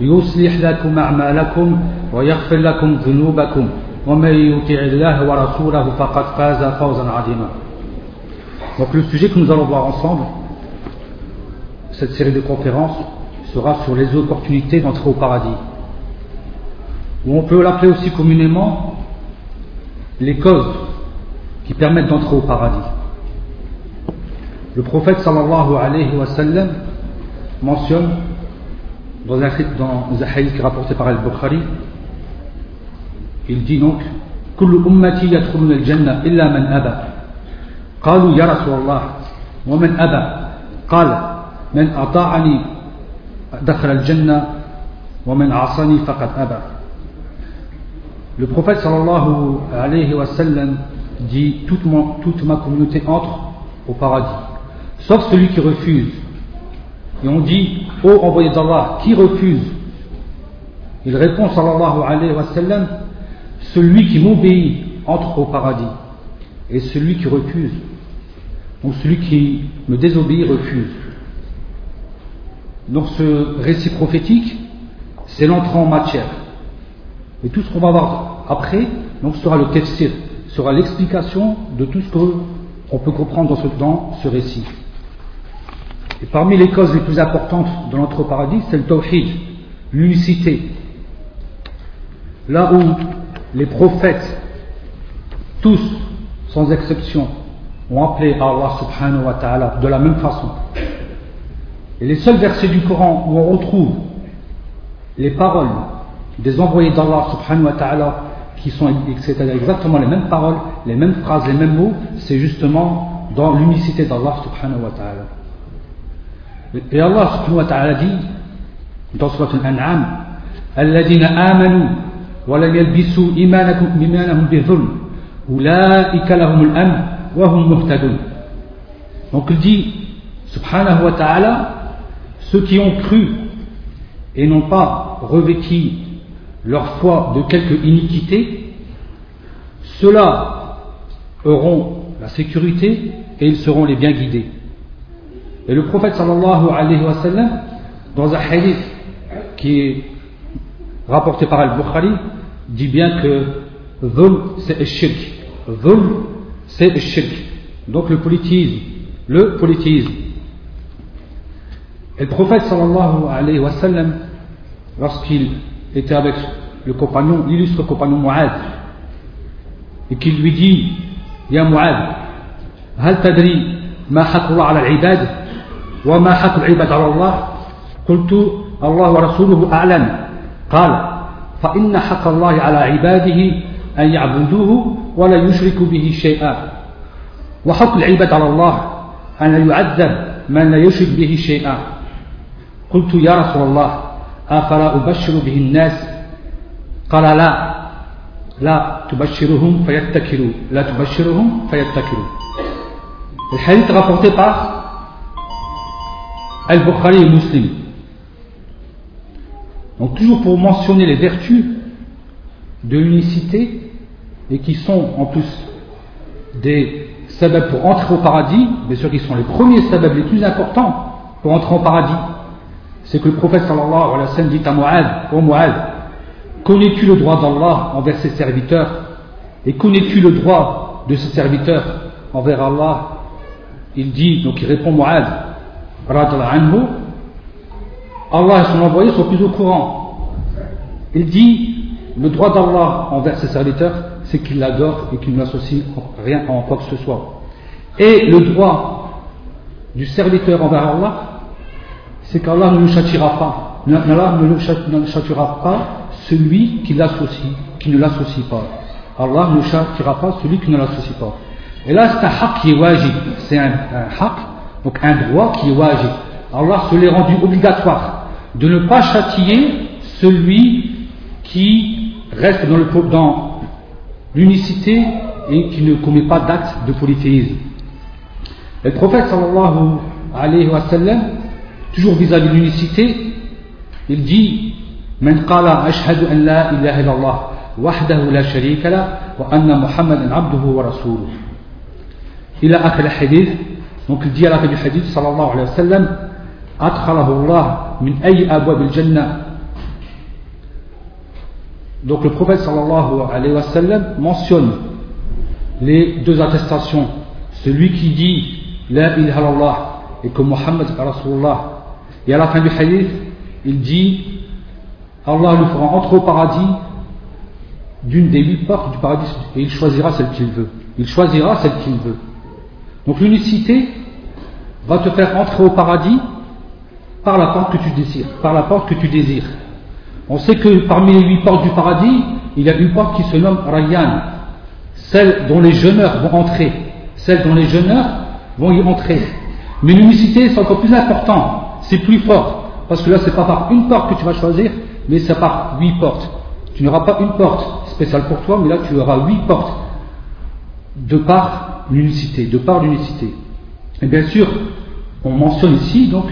يصلح لكم أعمالكم ويغفر لكم ذنوبكم ومن يطع الله ورسوله فقد فاز فوزا عظيما Donc le sujet que nous allons voir ensemble, cette série de conférences, sera sur les opportunités d'entrer au paradis. Ou on peut l'appeler aussi communément les causes qui permettent d'entrer au paradis. Le prophète sallallahu alayhi wa sallam mentionne dans un, dans un hadith rapporté par Al-Bukhari, il dit donc كل أمتي يدخلون الجنة إلا من أبى قالوا يا رسول الله ومن أبى قال من أطاعني دخل الجنة ومن عصاني فقد أبى Le prophète sallallahu alayhi wa sallam dit toute, mon, toute ma communauté entre au paradis, sauf celui qui refuse. Et on dit, ô oh, envoyé d'Allah, qui refuse? Il répond sallallahu alayhi wa sallam, celui qui m'obéit entre au paradis, et celui qui refuse. Donc celui qui me désobéit refuse. Donc ce récit prophétique, c'est l'entrée en matière. Et tout ce qu'on va voir après, donc sera le tafsir, sera l'explication de tout ce qu'on peut comprendre dans ce, dans ce récit. Et parmi les causes les plus importantes de au paradis, c'est le tawhid, l'unicité. Là où les prophètes, tous, sans exception, ont appelé Allah subhanahu wa ta'ala de la même façon. Et les seuls versets du Coran où on retrouve les paroles des envoyés d'Allah subhanahu wa ta'ala qui sont exactement les mêmes paroles, les mêmes phrases, les mêmes mots, c'est justement dans l'unicité d'Allah subhanahu wa ta'ala. Et Allah subhanahu wa ta'ala dit dans Surat Al-An'am Alladina amanu wa lam yalbisu imanakum imanahum bidhulm ulaika lahum al-amn. Hum Donc il dit subhanahu wa ta'ala ceux qui ont cru et n'ont pas revêtu leur foi de quelque iniquité, ceux-là auront la sécurité et ils seront les bien guidés. Et le prophète sallallahu alayhi wa sallam, dans un hadith qui est rapporté par Al-Bukhari, dit bien que dhul c'est le shirk. Dhul c'est le shirk. Donc le politisme. Le politisme. Et le prophète sallallahu alayhi wa sallam, lorsqu'il était avec le compagnon, l'illustre compagnon Mu'ad, et qu'il lui dit, Ya Mu'ad, هل تدري ما حق الله على العباد وما حق العباد على الله قلت الله ورسوله أعلم. قال فإن حق الله على عباده أن يعبدوه ولا يشركوا به شيئا. وحق العباد على الله أن يعذب من لا يشرك به شيئا. قلت يا رسول الله أفلا أبشر به الناس؟ قال لا. لا تبشرهم فيتكلوا لا تبشرهم فيتكلوا الحديث rapporté par Al-Bukhari et Muslim. Donc toujours pour mentionner les vertus de l'unicité et qui sont en plus des sabab pour entrer au paradis, bien sûr qui sont les premiers sabab les plus importants pour entrer au paradis, c'est que le prophète sallallahu alayhi wa sallam dit à Mu'ad, ô Mu'ad, connais-tu le droit d'Allah envers ses serviteurs? Et connais-tu le droit de ses serviteurs envers Allah? Il dit, donc il répond Mu'ad, anhu, Allah et son envoyé sont plus au courant. Il dit, le droit d'Allah envers ses serviteurs, c'est qu'il l'adore et qu'il ne l'associe rien en quoi que ce soit. Et le droit du serviteur envers Allah, c'est qu'Allah ne le châtira pas. Allah ne le châtira pas celui qui l'associe, qui ne l'associe pas. Allah ne châtira pas celui qui ne l'associe pas. Et là, c'est un haq qui est wajib. C'est un, un haq, donc un droit qui est wajib. Allah se l'est rendu obligatoire de ne pas châtier celui qui reste dans l'unicité et qui ne commet pas d'acte de polythéisme. Et le prophète sallallahu alayhi wa sallam, toujours vis-à-vis -vis de l'unicité, il dit من قال أشهد أن لا إله إلا الله وحده لا شريك له وأن محمدا عبده ورسوله إلى آخر الحديث donc il dit à la fin du hadith, sallallahu alayhi wa sallam, Allah min ay abwab al-jannah. Donc le prophète sallallahu alayhi wa sallam mentionne les deux attestations. Celui qui dit La ilaha illallah et que Muhammad Rasulullah. Et à la fin du hadith, il dit Allah nous fera entrer au paradis d'une des huit portes du paradis et il choisira celle qu'il veut. Il choisira celle qu'il veut. Donc l'unicité va te faire entrer au paradis par la porte que tu désires, par la porte que tu désires. On sait que parmi les huit portes du paradis, il y a une porte qui se nomme Rayyan, celle dont les jeûneurs vont entrer, celle dont les jeûneurs vont y entrer. Mais l'unicité, c'est encore plus important, c'est plus fort, parce que là, c'est pas par une porte que tu vas choisir, mais c'est par huit portes. Tu n'auras pas une porte spéciale pour toi, mais là, tu auras huit portes de par l'unicité, de par l'unicité. Et bien sûr, on mentionne ici donc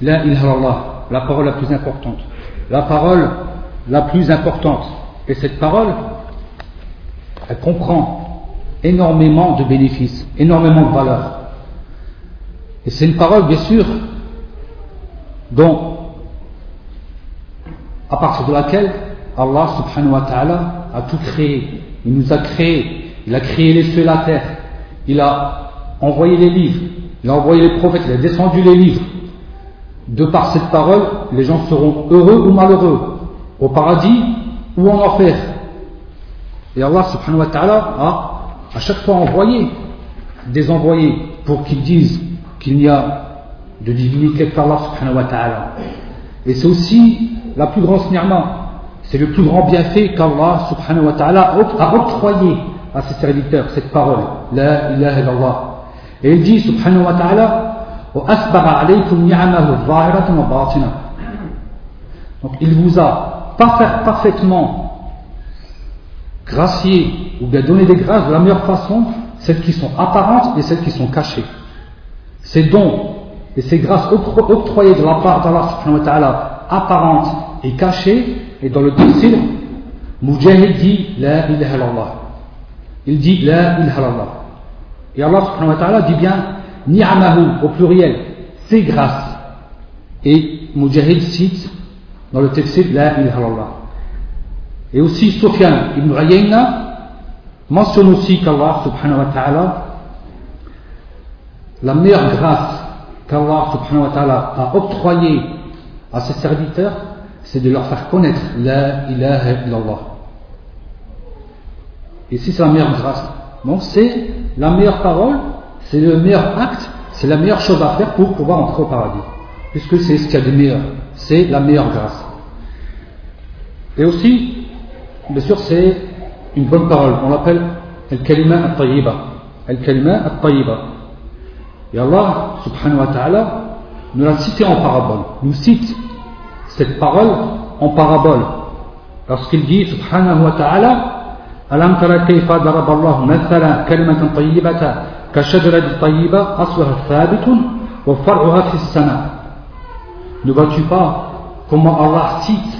la la parole la plus importante la parole la plus importante. Et cette parole, elle comprend énormément de bénéfices, énormément de valeurs. Et c'est une parole, bien sûr, dont, à partir de laquelle Allah subhanahu wa ta'ala a tout créé. Il nous a créé, il a créé les cieux et la terre, il a envoyé les livres, il a envoyé les prophètes, il a descendu les livres, de par cette parole, les gens seront heureux ou malheureux, au paradis ou en enfer. Et Allah subhanahu wa ta'ala a à chaque fois envoyé des envoyés pour qu'ils disent qu'il n'y a de divinité qu'Allah subhanahu wa ta'ala. Et c'est aussi la plus grande ni'ma, c'est le plus grand bienfait qu'Allah subhanahu wa ta'ala a octroyé à ses serviteurs, cette parole, La ilaha illallah. Et il dit subhanahu wa ta'ala, donc il vous a parfaitement gracié ou bien donné des grâces de la meilleure façon, celles qui sont apparentes et celles qui sont cachées. Ces dons et ces grâces octroyées de la part d'Allah subhanahu wa ta'ala apparentes et cachées, et dans le tafsir, Mujahid dit La ilaha illallah. Il dit La ilaha. Et Allah subhanahu wa ta'ala dit bien ni'amahu au pluriel, c'est grâce. Et Mujahid cite dans le texte La ilaha illallah. Et aussi Sufyan ibn Uyayna mentionne aussi qu'Allah subhanahu wa ta'ala, la meilleure grâce qu'Allah subhanahu wa ta'ala a octroyée à ses serviteurs, c'est de leur faire connaître La ilaha illallah. Et si c'est la meilleure grâce, donc c'est la meilleure parole c'est le meilleur acte, c'est la meilleure chose à faire pour pouvoir entrer au paradis. Puisque c'est ce qu'il y a de meilleur. C'est la meilleure grâce. Et aussi, bien sûr, c'est une bonne parole. On l'appelle Al-Kalima Al-Tayyiba. Al-Kalima Al-Tayyiba. Et Allah, subhanahu wa ta'ala, nous l'a cité en parabole. Nous cite cette parole en parabole. Lorsqu'il dit, subhanahu wa ta'ala, ألم ترى كيف ضرب الله مثلا كلمة طيبة ne vois-tu pas comment Allah cite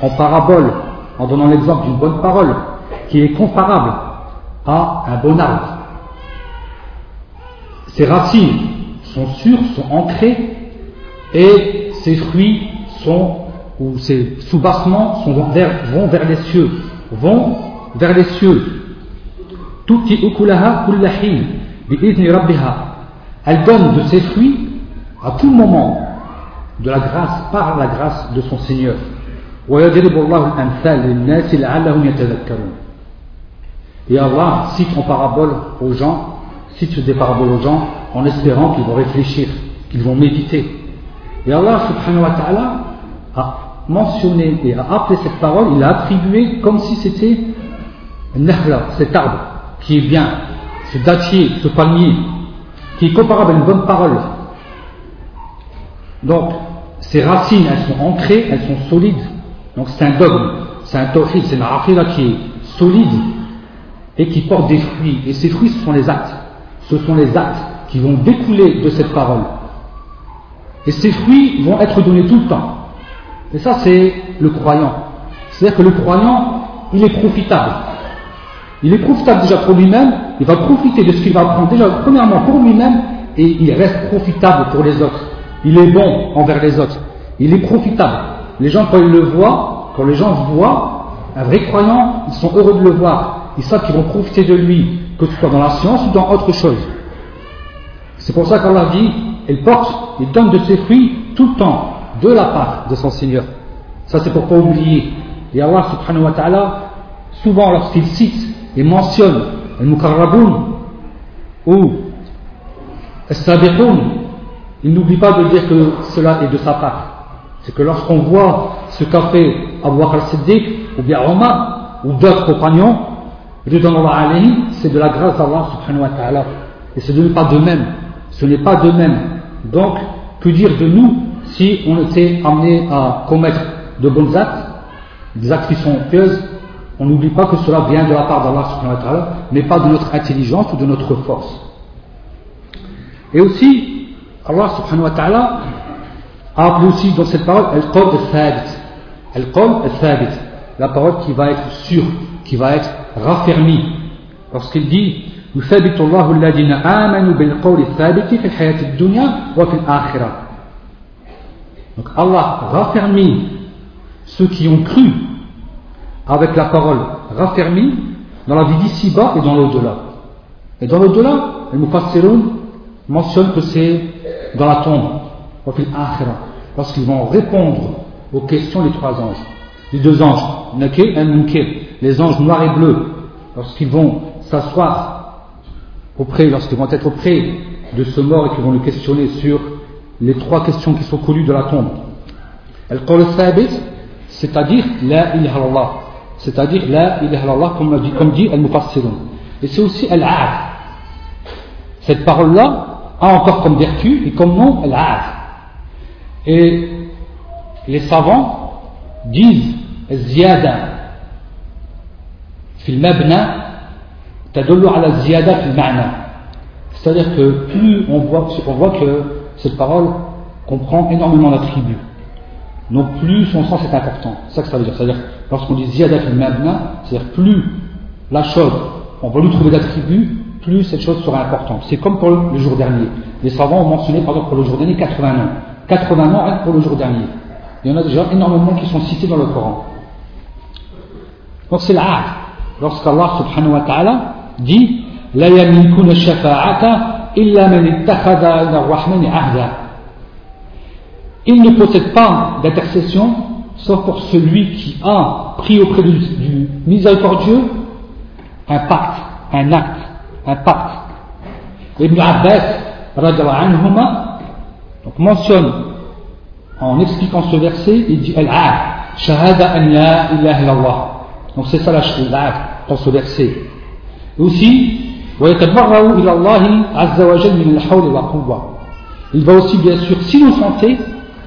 en parabole, en donnant l'exemple d'une bonne parole, qui est comparable à un bon arbre Ses racines sont sûres, sont ancrées, et ses fruits sont, ou ses soubassements sont vers, vont vers les cieux, vont vers les cieux. ukulaha elle donne de ses fruits à tout moment de la grâce par la grâce de son Seigneur Et Allah cite en parabole aux gens, cite des paraboles aux gens en espérant qu'ils vont réfléchir, qu'ils vont méditer. Et Allah subhanahu wa ta'ala a mentionné et a appelé cette parole, il l'a attribué comme si c'était nahla, cet arbre qui est bien, ce dattier, ce palmier, qui est comparable à une bonne parole. Donc, ces racines, elles sont ancrées, elles sont solides. Donc, c'est un dogme, c'est un tawhid, c'est une aqidah qui est solide et qui porte des fruits. Et ces fruits, ce sont les actes. Ce sont les actes qui vont découler de cette parole. Et ces fruits vont être donnés tout le temps. Et ça, c'est le croyant. C'est-à-dire que le croyant, il est profitable. Il est profitable déjà pour lui-même, il va profiter de ce qu'il va apprendre déjà premièrement pour lui-même et il reste profitable pour les autres. Il est bon envers les autres. Il est profitable. Les gens, quand ils le voient, quand les gens voient un vrai croyant, ils sont heureux de le voir. Ils savent qu'ils vont profiter de lui, que ce soit dans la science ou dans autre chose. C'est pour ça qu'Allah dit, il porte, il donne de ses fruits tout le temps, de la part de son Seigneur. Ça c'est pour pas oublier. Et Allah subhanahu wa ta'ala, souvent lorsqu'il cite et mentionne al-mukarraboun ou al-sabiqoun, il n'oublie pas de dire que cela est de sa part. C'est que lorsqu'on voit ce qu'a fait Abu al-Siddiq ou bien Omar ou d'autres compagnons, c'est de la grâce d'Allah subhanahu wa ta'ala. Et ce n'est pas de même. Ce n'est pas de même. Donc, que dire de nous si on était amené à commettre de bons actes, des actes qui sont pieuses on n'oublie pas que cela vient de la part d'Allah subhanahu wa ta'ala, mais pas de notre intelligence ou de notre force. Et aussi, Allah subhanahu wa ta'ala a appelé aussi dans cette parole Al-Qawl al-Thabit. Al-Qawl al-Thabit. La parole qui va être sûre, qui va être raffermie. Lorsqu'il dit يثبت الله الذين آمنوا بالقول الثابت في الحياة الدنيا وفي الآخرة. Donc Allah raffermit ceux qui ont cru avec la parole raffermie dans la vie d'ici-bas et dans l'au-delà. Et dans l'au-delà, les Mufassirun mentionne que c'est dans la tombe, lorsqu'ils vont répondre aux questions des trois anges, les deux anges, les anges noirs et bleus, lorsqu'ils vont s'asseoir auprès, lorsqu'ils vont être auprès de ce mort et qu'ils vont le questionner sur les trois questions qui sont connues de la tombe. c'est-à-dire la ilaha c'est-à-dire la ilaha Allah, comme, dit, comme dit Al-Mufassirun. Et c'est aussi Al-Aad. Cette parole-là a encore comme vertu et comme nom Al-Aad. Et les savants disent Ziyada. Fil Mabna, tadullu ala Ziyada fil Ma'na. C'est-à-dire que plus on voit, on voit que cette parole comprend énormément d'attributs donc plus son sens est important c'est ça que ça veut dire c'est-à-dire Lorsqu'on dit ziyadat al-mabna, c'est-à-dire plus la chose, on va lui trouver d'attributs, plus cette chose sera importante. C'est comme pour le jour dernier. Les savants ont mentionné, par exemple, pour le jour dernier, 80 noms. 80 noms rien pour le jour dernier. Il y en a déjà énormément qui sont cités dans le Coran. Donc c'est l'a'ad. Lorsqu'Allah subhanahu wa ta'ala dit La yamlikuna shafa'ata illa man ittakhada rahmani ahda. Il ne possède pas d'intercession sauf pour celui qui a pris auprès du, du miséricordieux un pacte, un acte, un pacte. Ibn Abbas anhuma, donc mentionne en expliquant ce verset, il dit Al-Aad, Shahada an la ilaha illallah. Donc c'est ça l'Aad dans ce verset. Et aussi, il va aussi bien sûr s'innocenter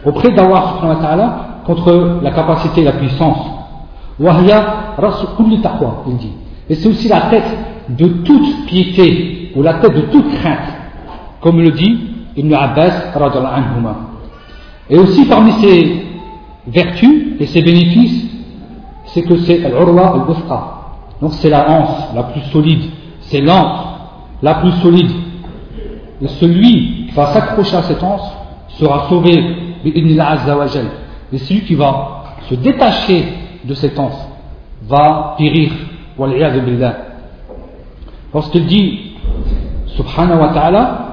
auprès d'Allah contre la capacité et la puissance. Il dit. Et c'est aussi la tête de toute piété, ou la tête de toute crainte, comme le dit Ibn Abbas. Et aussi parmi ses vertus et ses bénéfices, c'est que c'est al-urwa al Donc c'est la hanse la plus solide, c'est l'anse la plus solide. Et celui qui va s'accrocher à cette anse sera sauvé, azza wa et celui qui va se détacher de cette anse va périr. Lorsqu'il dit, subhanahu wa ta'ala,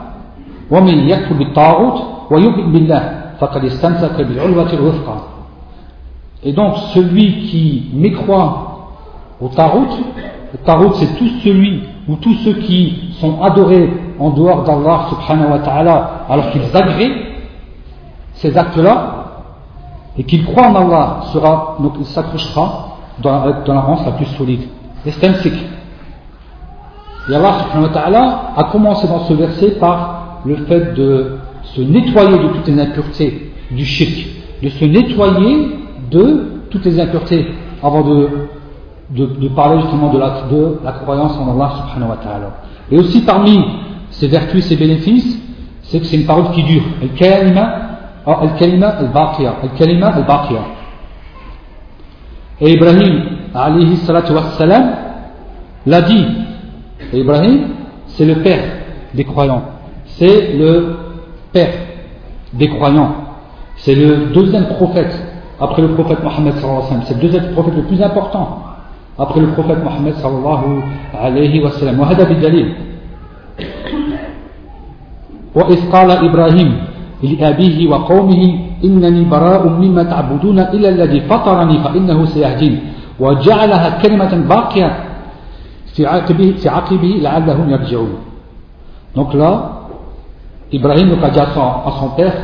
ومن يكفر بالطاغوت ويؤمن بالله فقد استمسك بالعروة الوثقى Et donc celui qui mécroit au tarout Le Tarout, c'est tout celui ou tous ceux qui sont adorés en dehors d'Allah subhanahu wa ta'ala alors qu'ils agréent ces actes-là et qu'ils croient en Allah, sera, il s'accrochera dans, dans, la range la plus solide. Et c'est un cycle. Et Allah subhanahu ta'ala a commencé dans ce verset par le fait de se nettoyer de toutes les impuretés du shirk, de se nettoyer de toutes les impuretés avant de, de, parler justement de la, de la croyance en Allah subhanahu wa ta'ala. Et aussi parmi ses vertus et ses bénéfices, c'est que c'est une parole qui dure. Al-kalima al-kalima al-baqiya. Al-kalima al-baqiya. Et Ibrahim, alayhi salatu wassalam, l'a dit. Et Ibrahim, c'est le père des croyants. C'est le père des croyants. C'est le deuxième prophète après le prophète Mohammed sallallahu alayhi wa sallam. C'est le deuxième prophète le plus important après le prophète Mohammed sallallahu alayhi wa sallam. وهذا بالدليل وإذ قال إبراهيم لأبيه وقومه إنني براء مما تعبدون إلا الذي فطرني فإنه سيهدين وجعلها كلمة باقية في عقبه, في عقبه لعلهم يرجعون Donc là, Ibrahim a dit à son, à son père,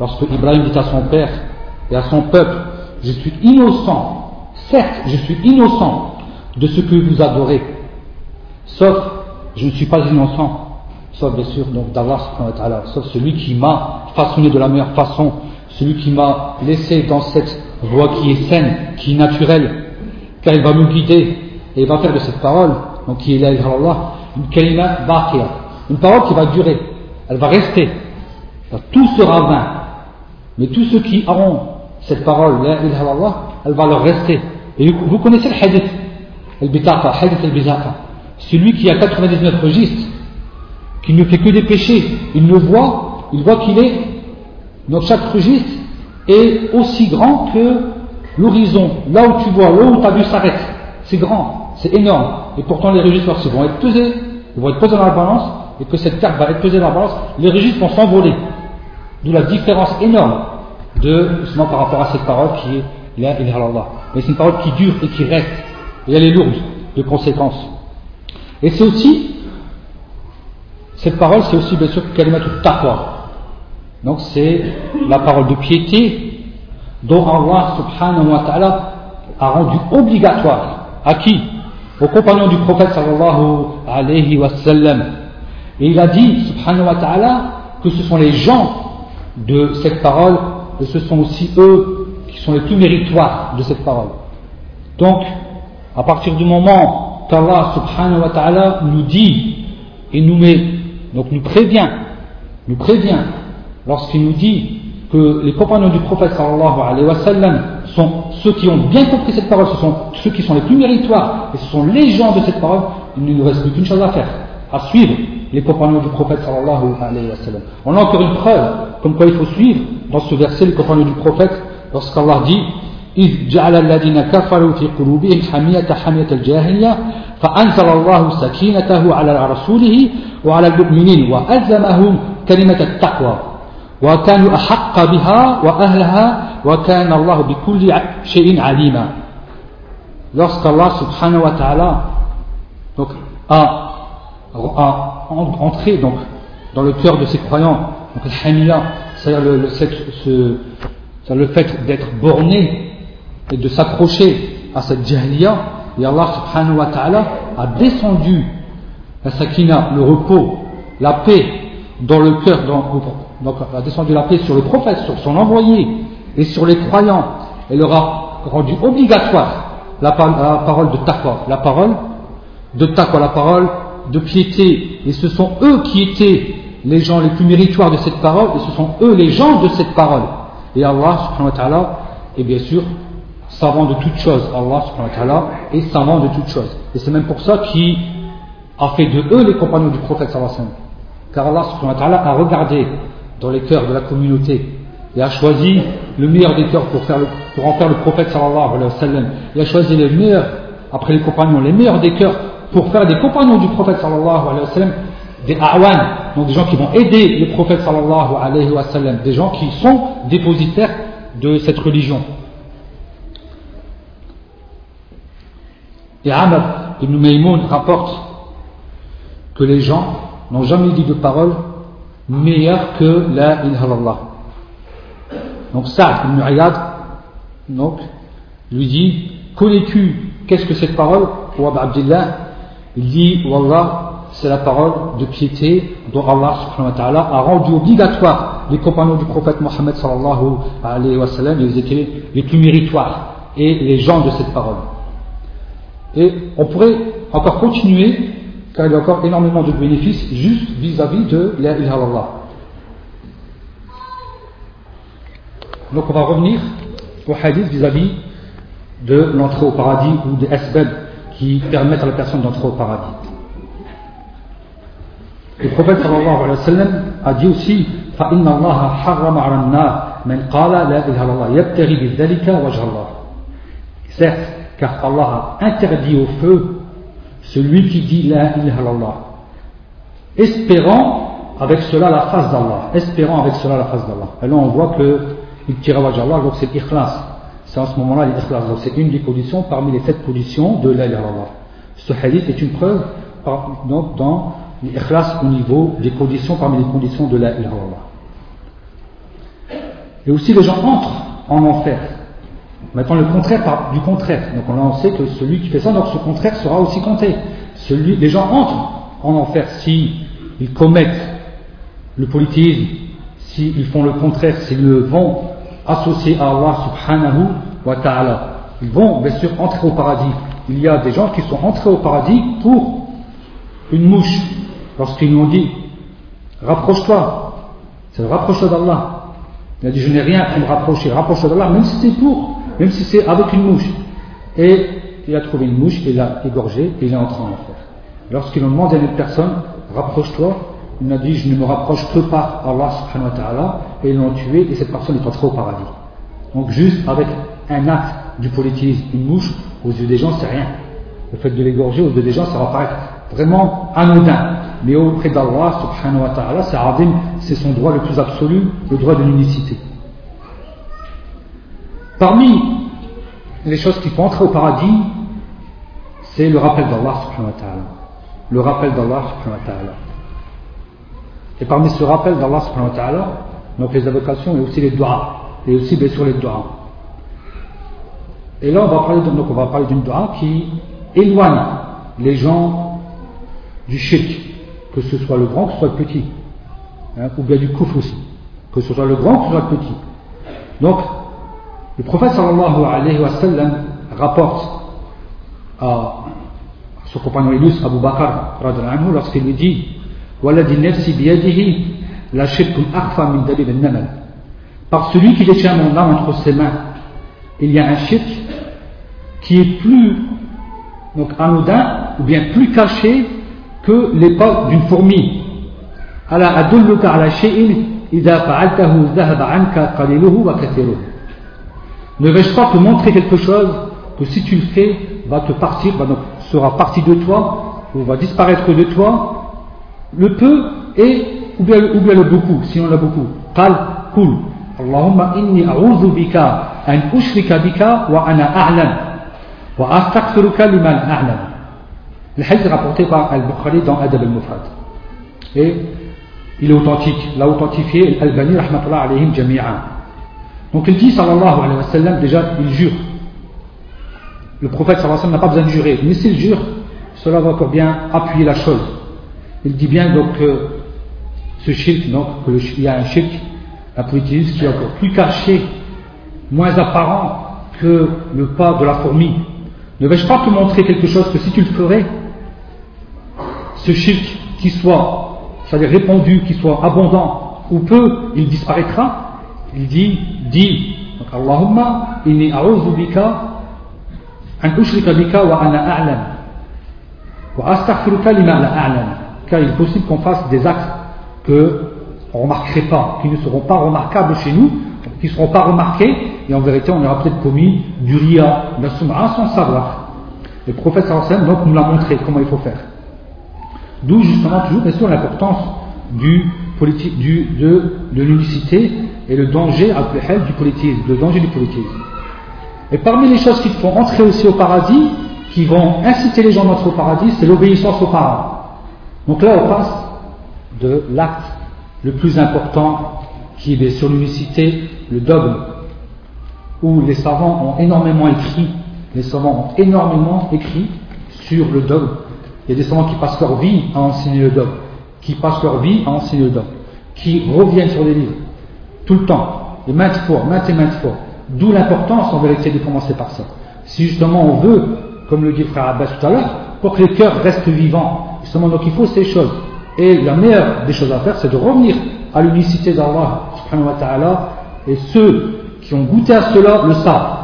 lorsque Ibrahim dit à son père et à son peuple, je suis innocent, certes, je suis innocent de ce que vous adorez, sauf, je ne suis pas innocent, sauf bien sûr donc d'Allah, sauf celui qui m'a façonné de la meilleure façon, celui qui m'a laissé dans cette voie qui est saine, qui est naturelle, car il va me guider et il va faire de cette parole, donc qui est la une kalima baqiyah, une parole qui va durer, elle va rester, tout sera vain, mais tous ceux qui auront cette parole, la elle va leur rester. Et vous connaissez le hadith, le bitaqa, hadith al-bizaqa, celui qui a 99 registres, qui ne fait que des péchés, il le voit, il voit qu'il est, donc chaque registre est aussi grand que l'horizon, là où tu vois, là où ta vue s'arrête, c'est grand, c'est énorme, et pourtant les registres vont être pesés, ils vont être pesés dans la balance, et que cette carte va être pesée dans la balance, les registres vont s'envoler. D'où la différence énorme de, justement par rapport à cette parole qui est la ilaha. Mais c'est une parole qui dure et qui reste, et elle est lourde de conséquences. Et c'est aussi cette parole, c'est aussi bien sûr kalimat taqwa. Donc c'est la parole de piété dont Allah subhanahu wa ta'ala a rendu obligatoire. À qui? Aux compagnons du prophète sallallahu alayhi wa sallam. Et il a dit subhanahu wa ta'ala que ce sont les gens de cette parole et ce sont aussi eux qui sont les plus méritoires de cette parole. Donc, à partir du moment qu'Allah subhanahu wa ta'ala nous dit et nous met donc nous prévient, nous prévient, lorsqu'il nous dit que les compagnons du prophète sallallahu alayhi wa sallam sont ceux qui ont bien compris cette parole, ce sont ceux qui sont les plus méritoires, et ce sont les gens de cette parole, il ne nous reste plus qu'une chose à faire, à suivre les compagnons du prophète sallallahu alayhi wa sallam. On a encore une preuve, comme quoi il faut suivre dans ce verset les compagnons du prophète, lorsqu'Allah dit إذ جعل الذين كفروا في قلوبهم حمية حمية الجاهلية فأنزل الله سكينته على رسوله وعلى المؤمنين وألزمهم كلمة التقوى وكانوا أحق بها وأهلها وكان الله بكل شيء عليما lorsqu'Allah subhanahu wa ta'ala donc, a, a entré donc, dans le cœur de ses croyants donc le hamila c'est-à-dire le, le, ce, le fait d'être borné et de s'accrocher à cette jahiliya, et Allah subhanahu wa ta'ala a descendu la sakina, le repos, la paix dans le cœur, donc a descendu la paix sur le prophète, sur son envoyé et sur les croyants, et leur a rendu obligatoire la, parole de taqwa, la parole de taqwa, la parole de piété, et ce sont eux qui étaient les gens les plus méritoires de cette parole, et ce sont eux les gens de cette parole. Et Allah subhanahu wa ta'ala est bien sûr savant de toutes choses, Allah subhanahu wa ta'ala est savant de toutes choses. Et c'est même pour ça qu'il a fait de eux les compagnons du prophète sallallahu alayhi wa. Car Allah subhanahu wa a regardé dans les cœurs de la communauté et a choisi le meilleur des cœurs pour, faire pour en faire le prophète sallallahu alayhi wa sallam. Il a choisi les meilleurs, après les compagnons, les meilleurs des cœurs pour faire des compagnons du prophète sallallahu alayhi wa sallam des awan, donc des gens qui vont aider le prophète sallallahu alayhi wa sallam, des gens qui sont dépositaires de cette religion. Et Amr ibn Maymoun rapporte que les gens n'ont jamais dit de parole meilleure que la ilaha. Donc Saad ibn Iyad donc, lui dit Connais-tu qu'est-ce que cette parole? Abdullah Il dit Wallah, c'est la parole de piété dont Allah subhanahu wa a rendu obligatoire les compagnons du prophète Mohammed sallallahu alayhi wa sallam, ils étaient les plus méritoires et les gens de cette parole. Et on pourrait encore continuer, car il y a encore énormément de bénéfices juste vis-à-vis de la ilaha Donc on va revenir au hadith vis-à-vis de l'entrée au paradis ou des asbab qui permettent à la personne d'entrer au paradis. Le prophète sallallahu alayhi wa sallam a dit aussi فإن الله حرم على النار من قال لا إله إلا الله يبتغي بذلك وجه الله Certes, car Allah a interdit au feu celui qui dit La ilaha espérant avec cela la face d'Allah, espérant avec cela la face d'Allah. Et là on voit que à Allah, donc c'est l'ikhlas. C'est en ce moment-là l'ikhlas. Donc c'est une des conditions parmi les sept conditions de la ilaha. Ce hadith est une preuve donc, dans l'ikhlas au niveau des conditions parmi les conditions de la ilaha. Et aussi les gens entrent en enfer Maintenant, le contraire du contraire. Donc on sait que celui qui fait ça, donc ce contraire sera aussi compté. Les gens entrent en enfer si ils commettent le politisme, s'ils font le contraire, s'ils le vont associer à Allah subhanahu wa ta'ala. Ils vont bien sûr entrer au paradis. Il y a des gens qui sont entrés au paradis pour une mouche. Lorsqu'ils nous ont dit rapproche-toi, c'est rapproche-toi d'Allah. Il a dit je n'ai rien à me rapprocher, rapproche-toi d'Allah, même si c'est pour même si c'est avec une mouche. Et il a trouvé une mouche, il l'a égorgée et il est entré en enfer. Lorsqu'il demandé à une personne, rapproche-toi, il a dit, je ne me rapproche que par Allah subhanahu wa ta'ala, et ils l'ont tué et cette personne est entrée au paradis. Donc juste avec un acte du politisme, une mouche, aux yeux des gens, c'est rien. Le fait de l'égorger aux yeux des gens, ça va paraître vraiment anodin. Mais auprès d'Allah subhanahu wa ta'ala, c'est son droit le plus absolu, le droit de l'unicité. Parmi les choses qui font entrer au paradis, c'est le rappel d'Allah subhanahu wa. Le rappel d'Allah subhanahu. Et parmi ce rappel d'Allah subhanahu wa ta'ala, donc les invocations et aussi les doigts, et aussi bien sûr les doigts. Et là, on va parler, donc on d'une qui éloigne les gens du shirk, que ce soit le grand, que ce soit le petit, hein, ou bien du kouf aussi, que ce soit le grand, que ce soit le petit. Donc, le prophète sallallahu alayhi wa rapporte à son compagnon illustre Abu Bakr lorsqu'il lui dit Waladi nafsi biyadihi la shirkun akhfa min dalil al-namal. Par celui qui détient mon âme entre ses mains, il y a un shirk qui est plus donc anodin ou bien plus caché que les d'une fourmi. Ala Ne vais-je pas te montrer quelque chose que si tu le fais, va te partir, donc, sera parti de toi, ou va disparaître de toi, le peu et ou bien, le beaucoup, si on l'a beaucoup. Qal kul. Allahumma inni a'udhu bika an ushrika bika wa ana a'lam wa astaghfiruka liman a'lam. Le hadith rapporté par Al-Bukhari dans Adab al-Mufrad. Et il est authentique, l'a authentifié Al-Albani rahmatullah alayhim jami'an. Donc il dit, sallallahu alayhi wa sallam, déjà, il jure. Le prophète sallallahu alayhi wa sallam n'a pas besoin de jurer. Mais s'il jure, cela va encore bien appuyer la chose. Il dit bien donc que ce shirk, donc, qu'il y a un shirk, un politisme qui est encore plus caché, moins apparent que le pas de la fourmi. Ne vais-je pas te montrer quelque chose que si tu le ferais, ce shirk qui soit, c'est-à-dire répandu, qui soit abondant ou peu, il disparaîtra il dit, dis, donc Allahumma inni a'udhu bika an ushrika bika wa ana a'lam wa astaghfiruka lima la a'lam car il est possible qu'on fasse des actes que on ne remarquerait pas, qui ne seront pas remarquables chez nous, qui ne seront pas remarqués, et en vérité on aura peut-être commis du ria, de la sans savoir. Le prophète sallallahu donc nous l'a montré comment il faut faire. D'où justement toujours bien sûr l'importance du du, de l'unicité et le danger du politisme, le danger du politisme. Et parmi les choses qui font entrer aussi au paradis, qui vont inciter les gens à entrer au paradis, c'est l'obéissance aux parents. Donc là, on passe de l'acte le plus important qui est sur l'unicité, le dogme, où les savants ont énormément écrit, les savants ont énormément écrit sur le dogme. Il y a des savants qui passent leur vie à enseigner le dogme, qui passent leur vie à enseigner le dogme, qui reviennent sur les livres, tout le temps, et maintes fois, maintes et maintes fois. D'où l'importance en vérité de commencer par ça. Si justement on veut, comme le dit frère Abbas tout à l'heure, pour que les cœurs restent vivants, justement donc il faut ces choses. Et la meilleure des choses à faire, c'est de revenir à l'unicité d'Allah subhanahu wa ta'ala, et ceux qui ont goûté à cela le savent.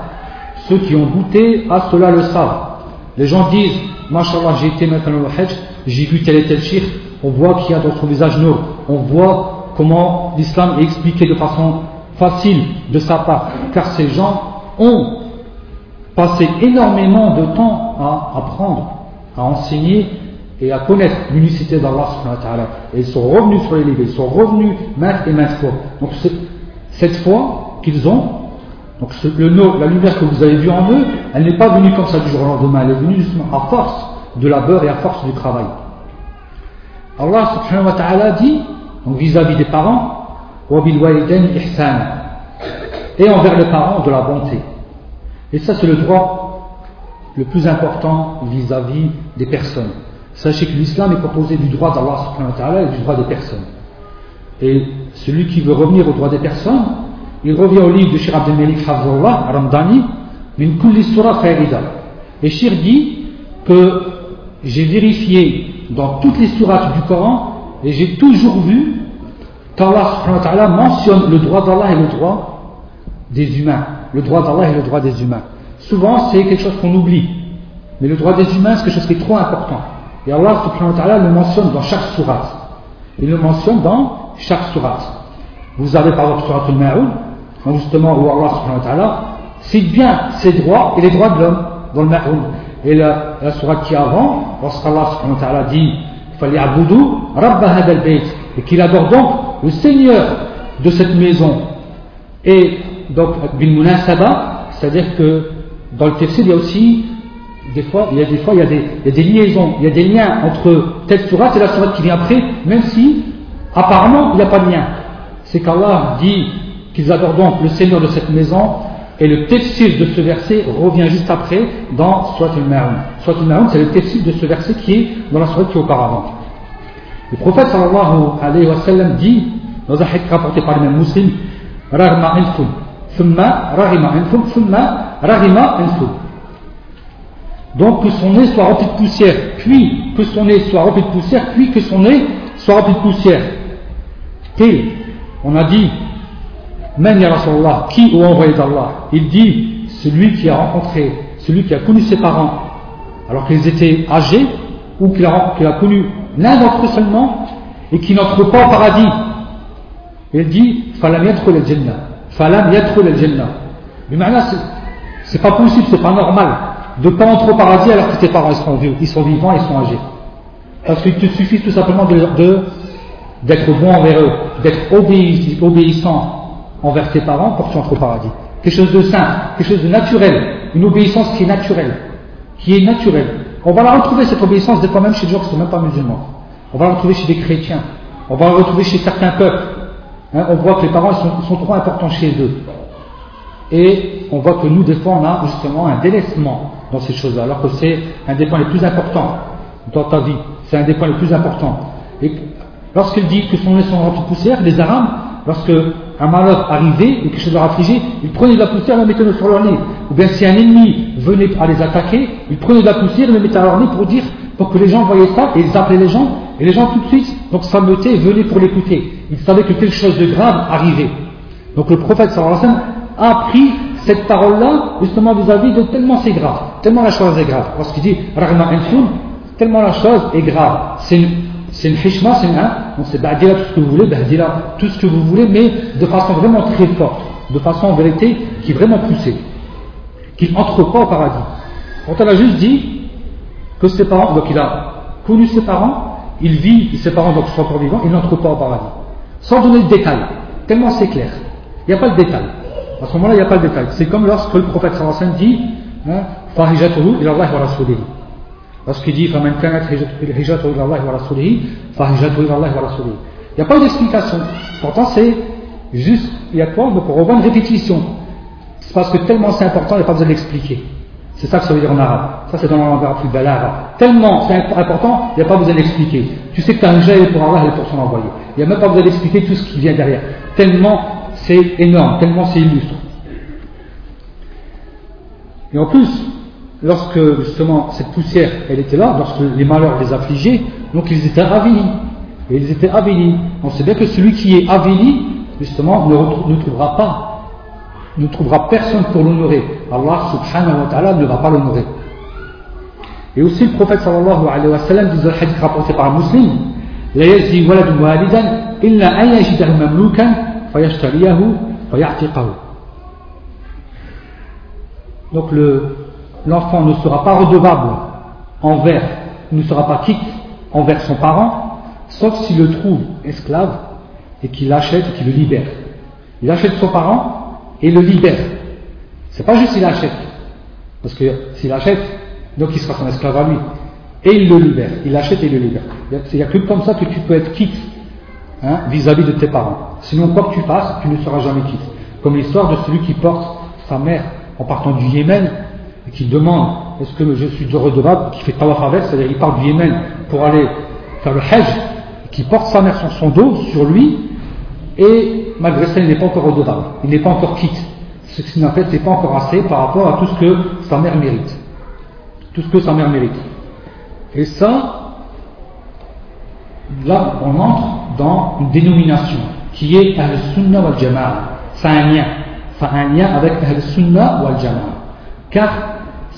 Ceux qui ont goûté à cela le savent. Les gens disent, Mashallah, j'ai été maintenant au Hajj, j'ai vu tel et tel shir, on voit qu'il y a dans son visage nour, on voit comment l'islam est expliqué de façon facile de sa part, car ces gens ont passé énormément de temps à apprendre, à enseigner et à connaître l'unicité d'Allah Et ils sont revenus sur les livres, ils sont revenus maintes et maintes fois. Donc cette fois qu'ils ont, donc la lumière que vous avez vue en eux, elle n'est pas venue comme ça du jour au lendemain, elle est venue justement à force de labeur et à force du travail. Allah subhanahu wa ta'ala dit, vis-à-vis des parents, et envers les parents de la bonté. Et ça, c'est le droit le plus important vis-à-vis des personnes. Sachez que l'islam est composé du droit d'Allah et du droit des personnes. Et celui qui veut revenir au droit des personnes, il revient au livre de Shir Abdel Malik Ramdani, min kulli surah Et Shir dit que j'ai vérifié dans toutes les sourates du Coran et j'ai toujours vu qu'Allah mentionne le droit d'Allah et le droit des humains. Le droit d'Allah et le droit des humains. Souvent, c'est quelque chose qu'on oublie. Mais le droit des humains, c'est quelque chose qui est trop important. Et Allah le mentionne dans chaque sourate. Il le mentionne dans chaque sourate. Vous avez par exemple surat al-Ma'oud, justement où Allah cite bien ses droits et les droits de l'homme dans le Ma'oud. Et la, la sourate qui avant, lorsqu'Allah dit et qu'il adore donc le Seigneur de cette maison. Et donc, c'est-à-dire que dans le tafsir, il y a aussi des fois, il y a des fois, il y a des, liaisons, il y a des liens entre telle sourate et la sourate qui vient après, même si apparemment il n'y a pas de lien. C'est qu'Allah dit qu'ils adorent donc le Seigneur de cette maison, et le tafsir de ce verset revient juste après dans Surat al-Ma'un. Surat al-Ma'un, c'est le tafsir de ce verset qui est dans la sourate qui est auparavant. Le prophète sallallahu alayhi wa sallam dit, dans un hadith rapporté par le même muslim, Rahma infum, thumma rahima infum, thumma rahima infum. Donc que son nez soit rempli de poussière, puis que son nez soit rempli de poussière, puis que son nez soit rempli de poussière. Et on a dit, Men ya Rasulallah, qui ou envoyé d'Allah Il dit, celui qui a rencontré, celui qui a connu ses parents alors qu'ils étaient âgés, ou qu'il a, a, connu l'un d'entre eux seulement et qui n'entre pas au paradis. Il dit Falam yadkhul al-jannah. Falam yadkhul al-jannah. Mais maintenant, c'est pas possible, c'est pas normal de ne pas entrer au paradis alors que tes parents ils sont, ils sont vivants, ils sont âgés. Parce qu'il te suffit tout simplement de, d'être bon envers eux, d'être obéissant envers tes parents pour que tu entres au paradis. Quelque chose de sain, quelque chose de naturel, une obéissance qui est naturelle, qui est naturelle. On va la retrouver cette obéissance des fois même chez des gens qui ne sont même pas musulmans. On va la retrouver chez des chrétiens. On va la retrouver chez certains peuples. Hein, on voit que les parents sont, trop importants chez eux. Et on voit que nous, des fois, on a justement un délaissement dans ces choses-là, alors que c'est un des points les plus importants dans ta vie. C'est un des points les plus importants. Et lorsqu'il dit que son nez sont remplis de poussière, les Arabes, lorsque un malheur arrivait ou quelque chose leur affligeait, ils prenaient de la poussière et la mettaient sur leur nez. Ou bien si un ennemi venait à les attaquer, ils prenaient de la poussière et le mettaient à leur nez pour dire, pour que les gens voyaient ça, et ils appelaient les gens, et les gens tout de suite, donc s'ametaient et venaient pour l'écouter. Ils savaient que quelque chose de grave arrivait. Donc le prophète sallallahu alayhi wa sallam a pris cette parole-là, justement vis-à-vis de tellement c'est grave, tellement la chose est grave. Parce qu'il dit, tellement la chose est grave. C'est une hishma, c'est un, on sait tout ce que vous voulez, bahdila, tout ce que vous voulez, mais de façon vraiment très forte, de façon en vérité qui est vraiment poussée, qui n'entre pas au paradis. On a juste dit que ses parents, donc il a connu ses parents, il vit, ses parents donc sont encore vivants, il n'entre pas au paradis. Sans donner de détails, tellement c'est clair. Il n'y a pas de détail. À ce moment-là, il n'y a pas de détail. C'est comme lorsque le prophète sallallahu dit, hein, Lorsqu'il dit فمن كانت هجرته إلى الله ورسوله فهجرته إلى الله ورسوله Il n'y a pas d'explication. Pourtant, c'est juste, il y a quoi Pour revoir une répétition. C'est parce que tellement c'est important, il n'y a pas besoin d'expliquer. C'est ça que ça veut dire en arabe. Ça, c'est dans la langue plus belle arabe. Tellement c'est important, il n'y a pas besoin d'expliquer. Tu sais que tu as un gel pour Allah et pour son envoyé. Il n'y a même pas besoin d'expliquer tout ce qui vient derrière. Tellement c'est énorme, tellement c'est illustre. Et en plus, lorsque justement cette poussière elle était là, lorsque les malheurs les affligeaient, donc ils étaient avilis. Et ils étaient avilis. On sait bien que celui qui est avili, justement, ne, ne trouvera pas, ne trouvera personne pour l'honorer. Allah subhanahu wa ta'ala ne va pas l'honorer. Et aussi le prophète sallallahu alayhi wa sallam dit dans le hadith rapporté par un musulman, لا يزني ولد والدا إلا أن يجده مملوكا فيشتريه فيعتقه donc l'enfant ne sera pas redevable envers, ne sera pas quitte envers son parent, sauf s'il le trouve esclave et qu'il l'achète et qu'il le libère. Il achète son parent et le libère. C'est pas juste qu'il achète, parce que s'il achète, donc il sera son esclave à lui. Et il le libère, il l'achète et le libère. Il n'y a que comme ça que tu peux être quitte hein, vis-à-vis -vis de tes parents. Sinon, quoi que tu fasses, tu ne seras jamais quitte. Comme l'histoire de celui qui porte sa mère en partant du Yémen et qui demande est-ce que je suis redevable, qui fait tawaf avec, c'est-à-dire il part du Yémen pour aller faire le Hajj, qui porte sa mère sur son dos, sur lui, et malgré ça il n'est pas encore redevable, il n'est pas encore quitte. Ce qui en fait n'est pas encore assez par rapport à tout ce que sa mère mérite. Tout ce que sa mère mérite. Et ça, là on entre dans une dénomination qui est Al-Sunnah wal-Jama'a. C'est un lien enfin un lien avec Ahl Sunnah ou Al-Jama'a. Car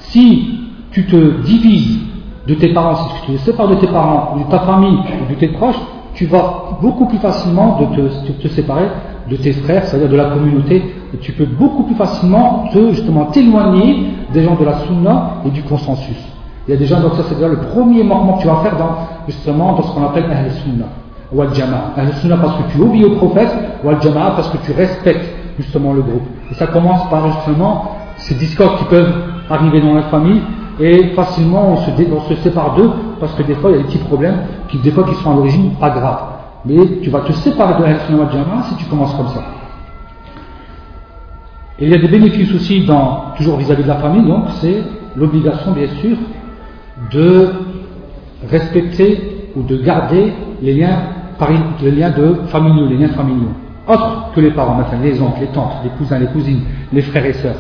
si tu te divises de tes parents, si tu te sépares de tes parents, de ta famille de tes proches, tu vas beaucoup plus facilement de te, séparer de tes frères, c'est-à-dire de la communauté, et tu peux beaucoup plus facilement te, justement t'éloigner des gens de la sunna et du consensus. Il y a des gens, donc ça c'est déjà le premier mouvement que tu vas faire dans, justement, dans ce qu'on appelle Ahl Sunnah ou Al-Jama'a. Ahl Sunnah parce que tu obéis au prophète, ou Al-Jama'a parce que tu respectes justement le groupe. Et ça commence par justement ces discords qui peuvent arriver dans la famille et facilement on se, sépare d'eux parce que des fois il y a des petits problèmes qui des fois qui sont à l'origine pas graves. Mais tu vas te séparer de Jama si tu commences comme ça. Et il y a des bénéfices aussi dans, toujours vis-à-vis de la famille, donc c'est l'obligation bien sûr de respecter ou de garder les liens, les liens de familiaux, les liens familiaux autres que les parents, maintenant les oncles, les tantes, les cousins, les cousines, les frères et sœurs.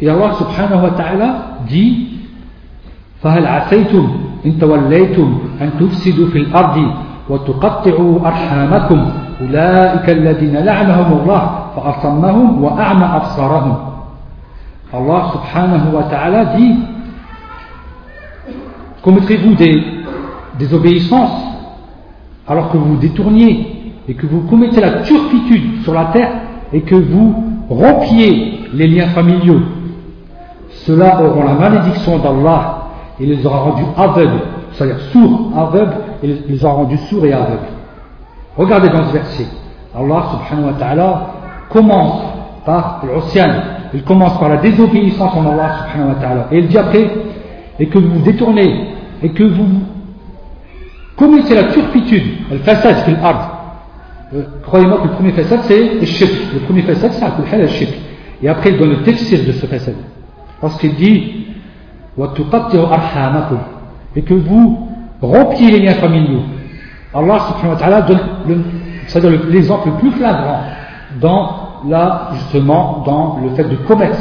Et Allah subhanahu wa ta'ala dit فهل عسيتم إن توليتم أن تفسدوا في الأرض وتقطعوا أرحامكم أولئك الذين لعنهم الله فأصمهم وأعمى أبصارهم Allah subhanahu wa ta'ala dit Commettrez-vous des désobéissances alors que vous vous détourniez et que vous commettez la turpitude sur la terre et que vous rompiez les liens familiaux, ceux-là auront la malédiction d'Allah et les aura rendus aveugles, c'est-à-dire sourds, aveugles, et les aura rendus sourds et aveugles. Regardez dans ce verset, Allah subhanahu wa ta'ala commence par l'océan, il commence par la désobéissance en Allah subhanahu wa ta'ala, et il dit après, et que vous détournez, et que vous Commettez la turpitude, le fasad fil ard. Euh, croyez-moi que le premier fasad c'est le shirk. Le premier fasad c'est shirk. Et après il donne le tafsir de ce fasad. Parce qu'il dit et que vous rompiez les liens familiaux. Allah subhanahu wa ta'ala donne l'exemple le, plus flagrant dans justement, dans le fait de commettre,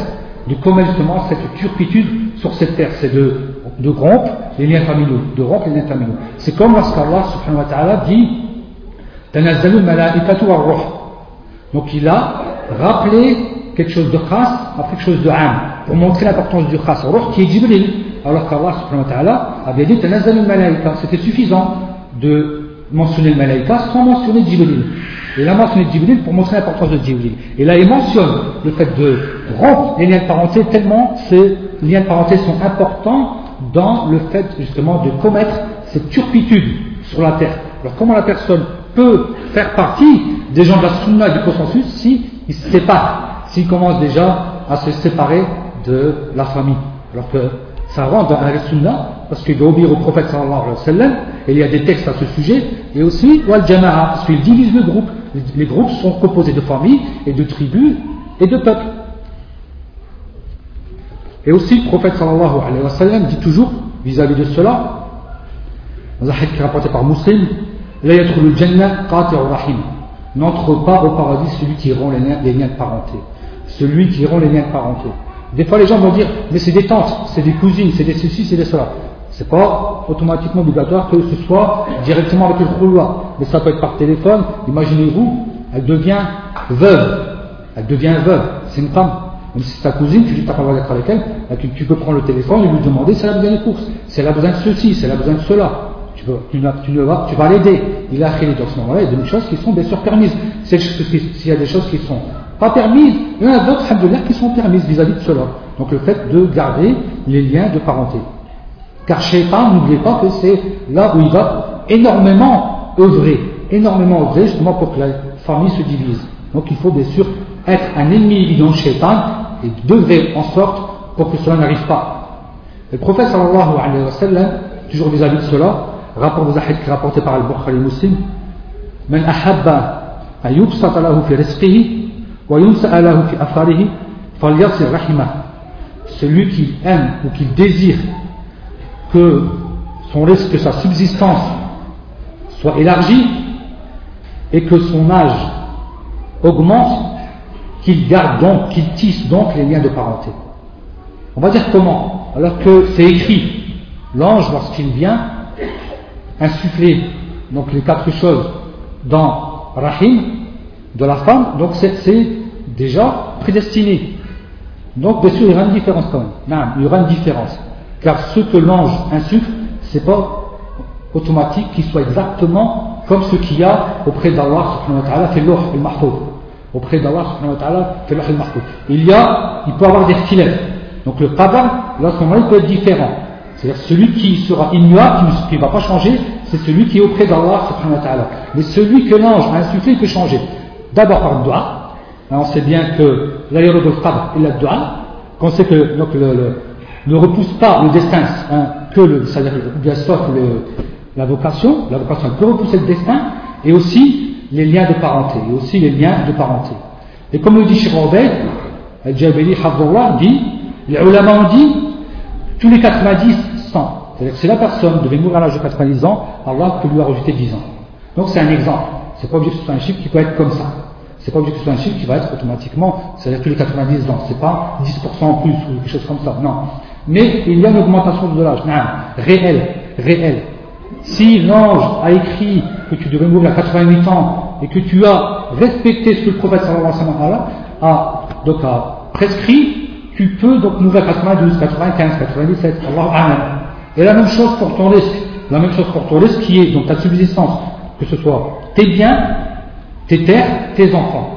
de commettre justement cette turpitude sur cette terre. C'est de de rompre les liens familiaux, de rompre les liens familiaux. C'est comme lorsqu'Allah subhanahu wa ta'ala dit Donc il a rappelé quelque chose de khas après quelque chose de am, pour montrer l'importance du khas. Ruh qui est Jibril, alors qu'Allah subhanahu ta'ala avait dit C'était suffisant de mentionner le malaïka sans mentionner Jibril. Et il a mentionné Jibril pour montrer l'importance de Jibril. Et là, il mentionne le fait de rompre les liens de parenté tellement ces liens de parenté sont importants dans le fait justement de commettre cette turpitude sur la terre. Alors comment la personne peut faire partie des gens de la sunna et du consensus si il se sépare, s'il commence déjà à se séparer de la famille. Alors que ça rentre dans un sunnah parce qu'il doit obéir au prophète sallallahu alayhi wa sallam, et il y a des textes à ce sujet, et aussi wal parce qu'il divise le groupe. Les groupes sont composés de familles et de tribus et de peuples. Et aussi le prophète sallallahu alayhi wa sallam dit toujours vis-à-vis de cela, dans un hadith rapporté par Muslim, N'entre pas au paradis celui qui rompt les liens de parenté. Celui qui rompt les liens parenté. Des fois, les gens vont dire, mais c'est des tantes, c'est des cousines, c'est des ceci, c'est des cela. C'est pas automatiquement obligatoire que ce soit directement avec le khulwa. Mais ça peut être par téléphone. Imaginez-vous, elle devient veuve. Elle devient veuve. C'est une femme. Même si c'est ta cousine, tu dis pas pas d'être avec elle, tu, tu, peux prendre le téléphone et lui demander si elle a besoin de courses, si elle a besoin de ceci, si elle a besoin de cela. Tu vas l'aider. Il a créé dans ce moment-là, il y a des choses qui sont bien sûr permises. S'il y a des choses qui sont pas permises, il y en a d'autres, qui sont permises vis-à-vis de cela. Donc le fait de garder les liens de parenté. Car Shaitan, n'oubliez pas que c'est là où il va énormément œuvrer, énormément œuvrer justement pour que la famille se divise. Donc il faut bien sûr être un ennemi évident de Shaitan et d'œuvrer en sorte pour que cela n'arrive pas. Le prophète sallallahu alayhi wa sallam, toujours vis-à-vis de cela, rapport aux hadiths rapporté par Al-Bukhari Muslim, من أحب أن يبسط له في رزقه celui qui aime ou qui désire que, son, reste, que sa subsistance soit élargie et que son âge augmente, qu'il garde donc, qu'il tisse donc les liens de parenté. On va dire comment? Alors que c'est écrit, l'ange, lorsqu'il vient, insuffler donc les quatre choses dans Rahim, de la femme, donc c'est déjà prédestiné. Donc, bien sûr, il y aura une différence quand même. Non, il y aura une différence. Car ce que l'ange insuffle, c'est pas automatique qu'il soit exactement comme ce qu'il y a auprès d'Allah subhanahu wa ta'ala fait al. Auprès d'Allah subhanahu wa ta'ala fait al. Il y a, il peut avoir des stylettes. Donc le qadar, là, ce moment-là, il peut être différent. C'est-à-dire celui qui sera immuable, qui ne va pas changer, c'est celui qui est auprès d'Allah subhanahu wa ta'ala. Mais celui que l'ange a insufflé, il peut changer. D'abord par le doigt, on sait bien que l'aéro de qadr et la dua, qu'on sait que donc, le, ne repousse pas le destin, hein, que le, c'est-à-dire bien sûr la vocation, la vocation peut repousser le destin, et aussi les liens de parenté, et aussi les liens de parenté. Et comme le dit Shir Obeid, Al-Jabali dit, les ulama ont dit, tous les 90, 100. C'est-à-dire que si la personne devait mourir à l'âge de 90 ans, Allah peut lui rajouter 10 ans. Donc c'est un exemple. C'est pas obligé que ce soit un chiffre qui peut être comme ça. C'est pas ce soit un chiffre qui va être automatiquement, c'est-à-dire tous les 90 ans. C'est pas 10% en plus ou quelque chose comme ça. Non. Mais il y a une augmentation de l'âge. Non. Réel. Réel. Si l'ange a écrit que tu devais mourir à 88 ans et que tu as respecté ce que le prophète sallallahu alayhi wa a, donc a prescrit, tu peux donc mourir à 92, 95, 97, Allah Et la même chose pour ton risque. La même chose pour ton risque qui est donc ta subsistance, que ce soit tes biens, tes terres, tes enfants.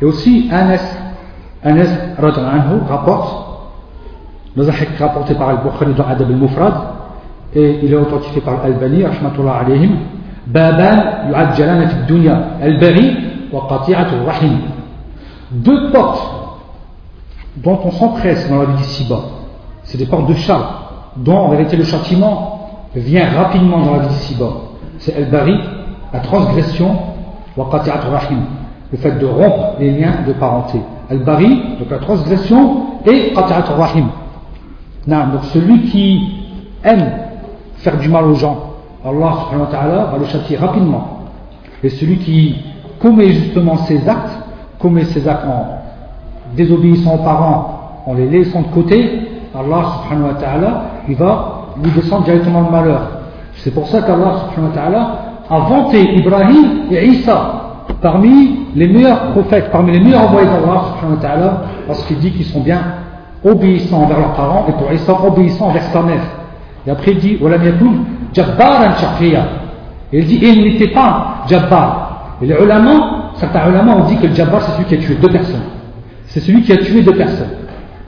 Et aussi, Anas, Anas anhu, rapporte, dans un rapporté par Al-Bukhari dans Adab al-Mufrad, et il est authentifié par Al-Bani, rahmatullah alayhim, Baban yu'ajjalana fi dunya, al-bari wa qati'atu rahim. Deux portes dont on s'empresse dans la vie d'ici-bas, c'est des portes de char dont en vérité le châtiment vient rapidement dans la vie d'ici-bas. C'est El-Bari, la transgression, rahim, le fait de rompre les liens de parenté. El-Bari, donc la transgression, et Qati'at rahim. Donc celui qui aime faire du mal aux gens, Allah subhanahu wa ta'ala va le châtier rapidement. Et celui qui commet justement ses actes, commet ses actes en désobéissant aux parents, en les laissant de côté, Allah subhanahu wa ta'ala, il va lui descendre directement le malheur. C'est pour ça qu'Allah a vanté Ibrahim et Isa parmi les meilleurs prophètes, parmi les meilleurs envoyés d'Allah parce qu'il dit qu'ils sont bien obéissants envers leurs parents et pour Isa obéissants envers sa mère. Et après il dit, Et il dit, il n'était pas Jabbar. Et les ulama, certains ulama ont dit que le Jabbar c'est celui qui a tué deux personnes. C'est celui qui a tué deux personnes.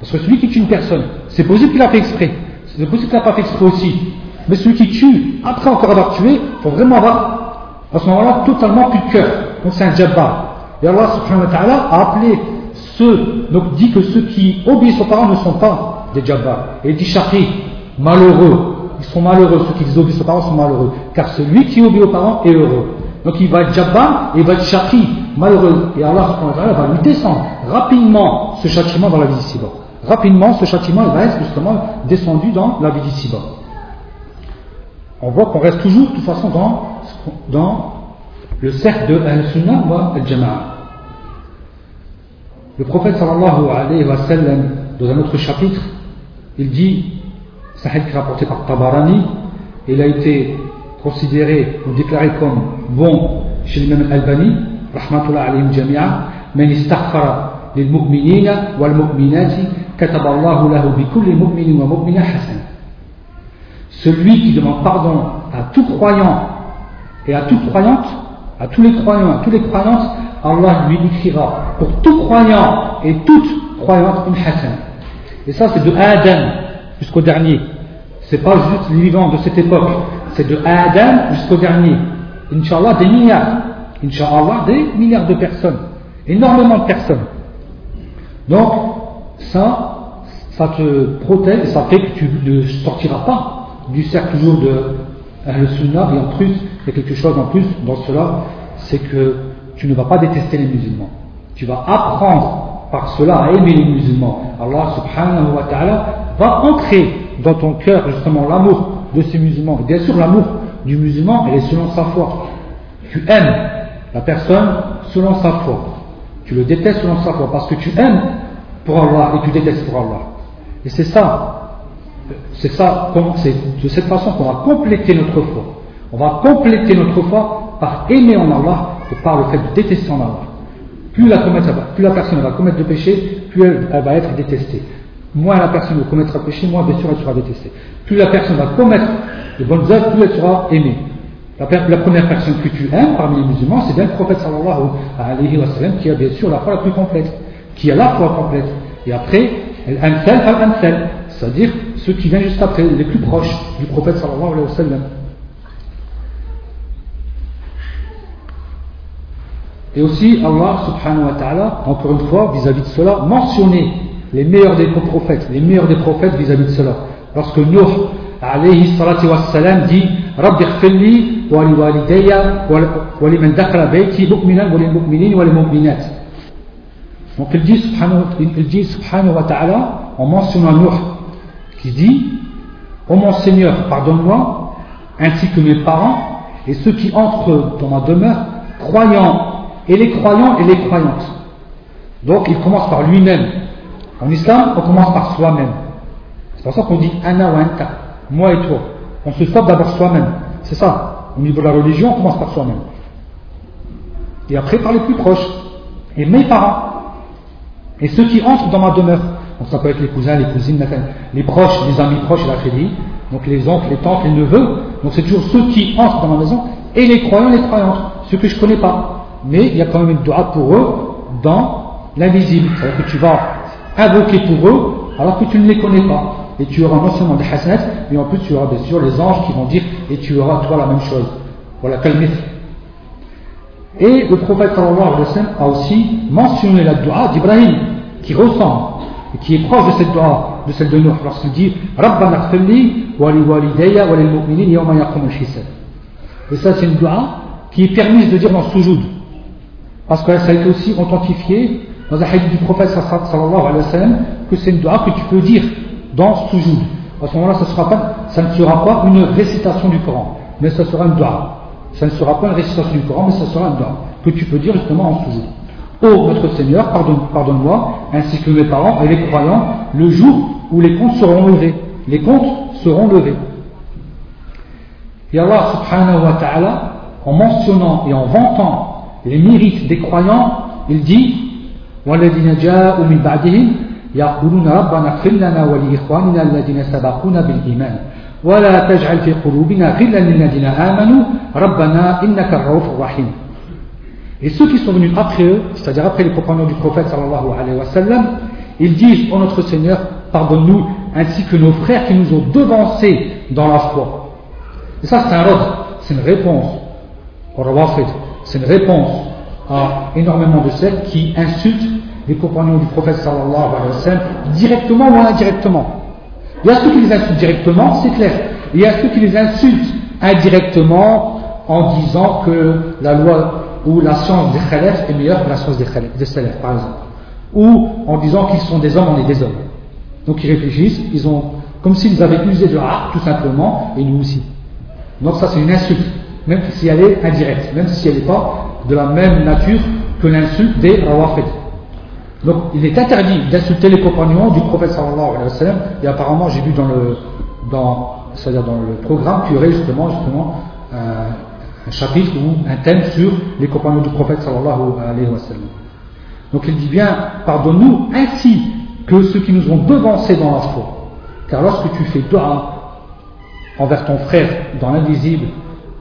Parce que celui qui tue une personne, c'est possible qu'il a fait exprès. C'est possible pas fait exprès aussi. Mais celui qui tue, après encore avoir tué, il faut vraiment avoir, à ce moment-là, totalement plus de cœur. donc c'est un jabbar. Et Allah subhanahu wa ta'ala a appelé ceux, donc dit que ceux qui obéissent aux parents ne sont pas des jabbars. Et il dit shaqi, malheureux. Ils sont malheureux, ceux qui désobéissent aux parents sont malheureux. Car celui qui obéit aux parents est heureux. Donc il va être et il va être shaqi, malheureux. Et Allah subhanahu wa ta'ala va lui descendre rapidement ce châtiment dans la vie ici-bas rapidement ce châtiment il va être justement descendu dans la vie d'ici-bas. On voit qu'on reste toujours de toute façon dans, le cercle de Al-Sunnah wa Al-Jama'a. Le prophète sallallahu alayhi wa dans un autre chapitre, il dit, Sahih rapporté par Tabarani, il a été considéré ou déclaré comme bon chez l'imam Al-Albani, rahmatullah alayhi jami'a, mais il للمؤمنين والمؤمنات كتب الله له بكل مؤمن ومؤمنة حسنة celui qui demande pardon à tout croyant et à toute croyante, à tous les croyants, à toutes les croyantes, Allah lui écrira pour tout croyant et toute croyante une hasana. Et ça, c'est de Adam jusqu'au dernier. C'est pas juste les vivants de cette époque. C'est de Adam jusqu'au dernier. Inch'Allah, des milliards. Inch'Allah, des milliards de personnes. Énormément de personnes. Donc, ça, ça te protège ça fait que tu ne sortiras pas du cercle toujours de le sunnah et en plus, il y a quelque chose en plus dans cela, c'est que tu ne vas pas détester les musulmans. Tu vas apprendre par cela à aimer les musulmans. Allah subhanahu wa ta'ala va ancrer dans ton cœur justement l'amour de ces musulmans. Bien sûr, l'amour du musulman, elle est selon sa foi. Tu aimes la personne selon sa foi. Tu le détestes selon sa foi parce que tu aimes pour Allah et tu détestes pour Allah. Et c'est ça c'est ça, de cette façon qu'on va compléter notre foi. On va compléter notre foi par aimer en Allah et par le fait de détester en Allah. Plus la, plus la personne va commettre de péché, plus elle, va être détestée. Moins la personne va commettre de péché, moins bien sûr elle sera détestée. Plus la personne va commettre de bonnes œuvres, plus elle sera aimée. La, première personne que tu aimes parmi les musulmans, c'est bien le prophète sallallahu alayhi wa sallam qui a bien sûr la foi la plus complète, qui a la foi complète. Et après, elle c'est-à-dire ceux qui viennent juste après, les plus proches du prophète sallallahu alayhi wa sallam. Et aussi, Allah subhanahu wa ta'ala, encore une fois, vis-à-vis de cela, mentionner les meilleurs des prophètes, les meilleurs des prophètes vis-à-vis de cela. Lorsque Nuh, alayhi salatu wa salam, dit Rabbi wa lil mu'minin wa lil mu'minat. Donc il dit il dit subhanahu wa ta'ala, en mentionnant Nuh, qui dit Ô mon Seigneur, pardonne-moi, ainsi que mes parents et ceux qui entrent dans ma demeure, croyants, et les croyants et les croyantes. Donc il commence par lui-même. En islam, on commence par soi-même. C'est pour ça qu'on dit Ana wa anta, moi et toi. On se stoppe d'abord soi-même. C'est ça. Au niveau de la religion, on commence par soi-même. Et après par les plus proches. Et mes parents. Et ceux qui entrent dans ma demeure. Donc ça peut être les cousins, les cousines, les proches, les amis proches, la fédérie, donc les oncles, les tantes, les neveux. Donc c'est toujours ceux qui entrent dans ma maison et les croyants, les croyantes, ceux que je ne connais pas. Mais il y a quand même une dua pour eux dans l'invisible. C'est-à-dire que tu vas invoquer pour eux alors que tu ne les connais pas. Et tu auras non seulement des hasanats, mais en plus tu auras bien sûr les anges qui vont dire et tu auras toi la même chose. Voilà, calme Et le prophète a aussi mentionné la dua d'Ibrahim qui ressemble et qui est proche de cette dua, de celle de Nuh, lorsqu'il dit Rabbana wa li walidayya wa lil mu'minin yawma yaqum al-hisab. Et ça, c'est une dua qui est permise de dire dans Soujoud. Parce que ça a été aussi authentifié dans un hadith du prophète sallallahu alayhi wa que c'est une dua que tu peux dire dans Soujoud. À ce moment-là, ça, sera pas, ça ne sera pas une récitation du Coran, mais ça sera une dua. Ça ne sera pas une récitation du Coran, mais ça sera une dua que tu peux dire justement en Soujoud. Ô notre Seigneur, pardonne-moi, ainsi que mes parents et les croyants, le jour où les comptes seront levés. Les comptes seront levés. Et Allah subhanahu wa ta'ala, en mentionnant et en vantant les mérites des croyants, il dit وَالَّذِينَ جَاءُوا مِنْ بَعْدِهِمْ يَقُولُونَ رَبَّنَا اغْفِرْ لَنَا وَلِإِخْوَانِنَا الَّذِينَ سَبَقُونَا بِالْإِيمَانِ ولا تجعل في قلوبنا غلا للذين آمنوا ربنا إنك الرؤوف الرحيم et ceux qui sont venus après eux, c'est-à-dire après les compagnons du prophète sallallahu alayhi wa sallam, ils disent, ô notre Seigneur, pardonne-nous, ainsi que nos frères qui nous ont devancés dans la foi. Et ça, c'est un ordre, c'est une réponse. C'est une réponse à énormément de celles qui insultent les compagnons du prophète sallallahu alayhi wa sallam, directement ou indirectement. Il y a ceux qui les insultent directement, c'est clair. Il y a ceux qui les insultent indirectement en disant que la loi ou la science des khalifs est meilleure que la science des, khalifs, des par exemple. Ou en disant qu'ils sont des hommes, on est des hommes. Donc ils réfléchissent, ils ont, comme s'ils avaient usé de l'art, tout simplement, et nous aussi. Donc ça c'est une insulte, même si elle est indirecte, même si elle n'est pas de la même nature que l'insulte des rawafid. Donc il est interdit d'insulter les compagnons du prophète sallallahu alayhi wa sallam, et apparemment j'ai vu dans le, dans, c'est-à-dire dans le programme qu'il y aurait justement, justement euh, un chapitre ou un thème sur les compagnons du prophète sallallahu alayhi wa sallam. Donc il dit bien, pardonne-nous ainsi que ceux qui nous ont devancés dans la foi. Car lorsque tu fais dua envers ton frère dans l'invisible,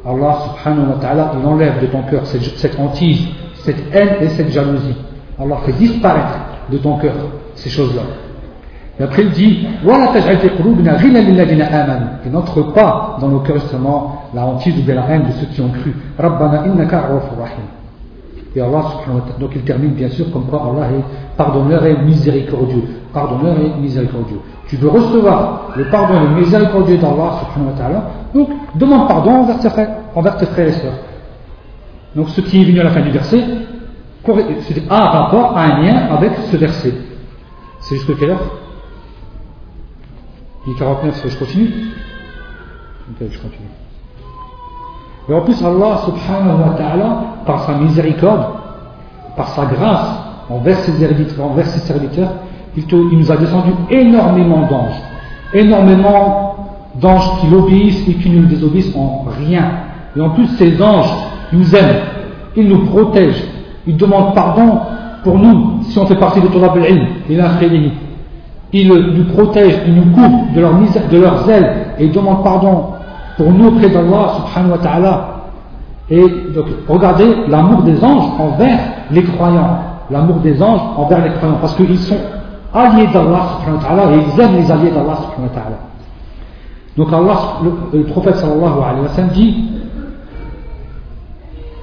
Allah subhanahu wa ta'ala, il enlève de ton cœur cette, cette hantise, cette haine et cette jalousie. Allah fait disparaître de ton cœur ces choses-là. Et après il dit Et n'entre pas dans nos cœurs justement la hantise ou bien la haine de ceux qui ont cru. Et Allah donc il termine bien sûr comme quoi Allah est pardonneur et miséricordieux. Pardonneur et miséricordieux. Tu veux recevoir le pardon et le miséricordieux d'Allah donc demande pardon envers tes, frères, envers tes et sœurs. Donc ce qui est venu à la fin du verset, c'est un rapport, un lien avec ce verset. C'est jusqu'à quelle heure? Il est 49, je continue? Je continue. Et en plus, Allah subhanahu wa ta'ala, par sa miséricorde, par sa grâce envers ses serviteurs, envers ses serviteurs il, il nous a descendu énormément d'anges. Énormément d'anges qui l'obéissent et qui ne nous désobéissent en rien. Et en plus, ces anges nous aiment, ils nous protègent, ils demandent pardon pour nous si on fait partie de Torah al-Ilm Ils nous protègent, ils nous couvrent de, leur de leurs ailes et ils demandent pardon pour nous auprès d'Allah subhanahu wa ta'ala. Et donc, regardez l'amour des anges envers les croyants. L'amour des anges envers les croyants. Parce qu'ils sont alliés d'Allah subhanahu wa ta'ala et ils aiment les alliés d'Allah subhanahu wa ta'ala. Donc Allah, le, le, prophète sallallahu alayhi wa sallam dit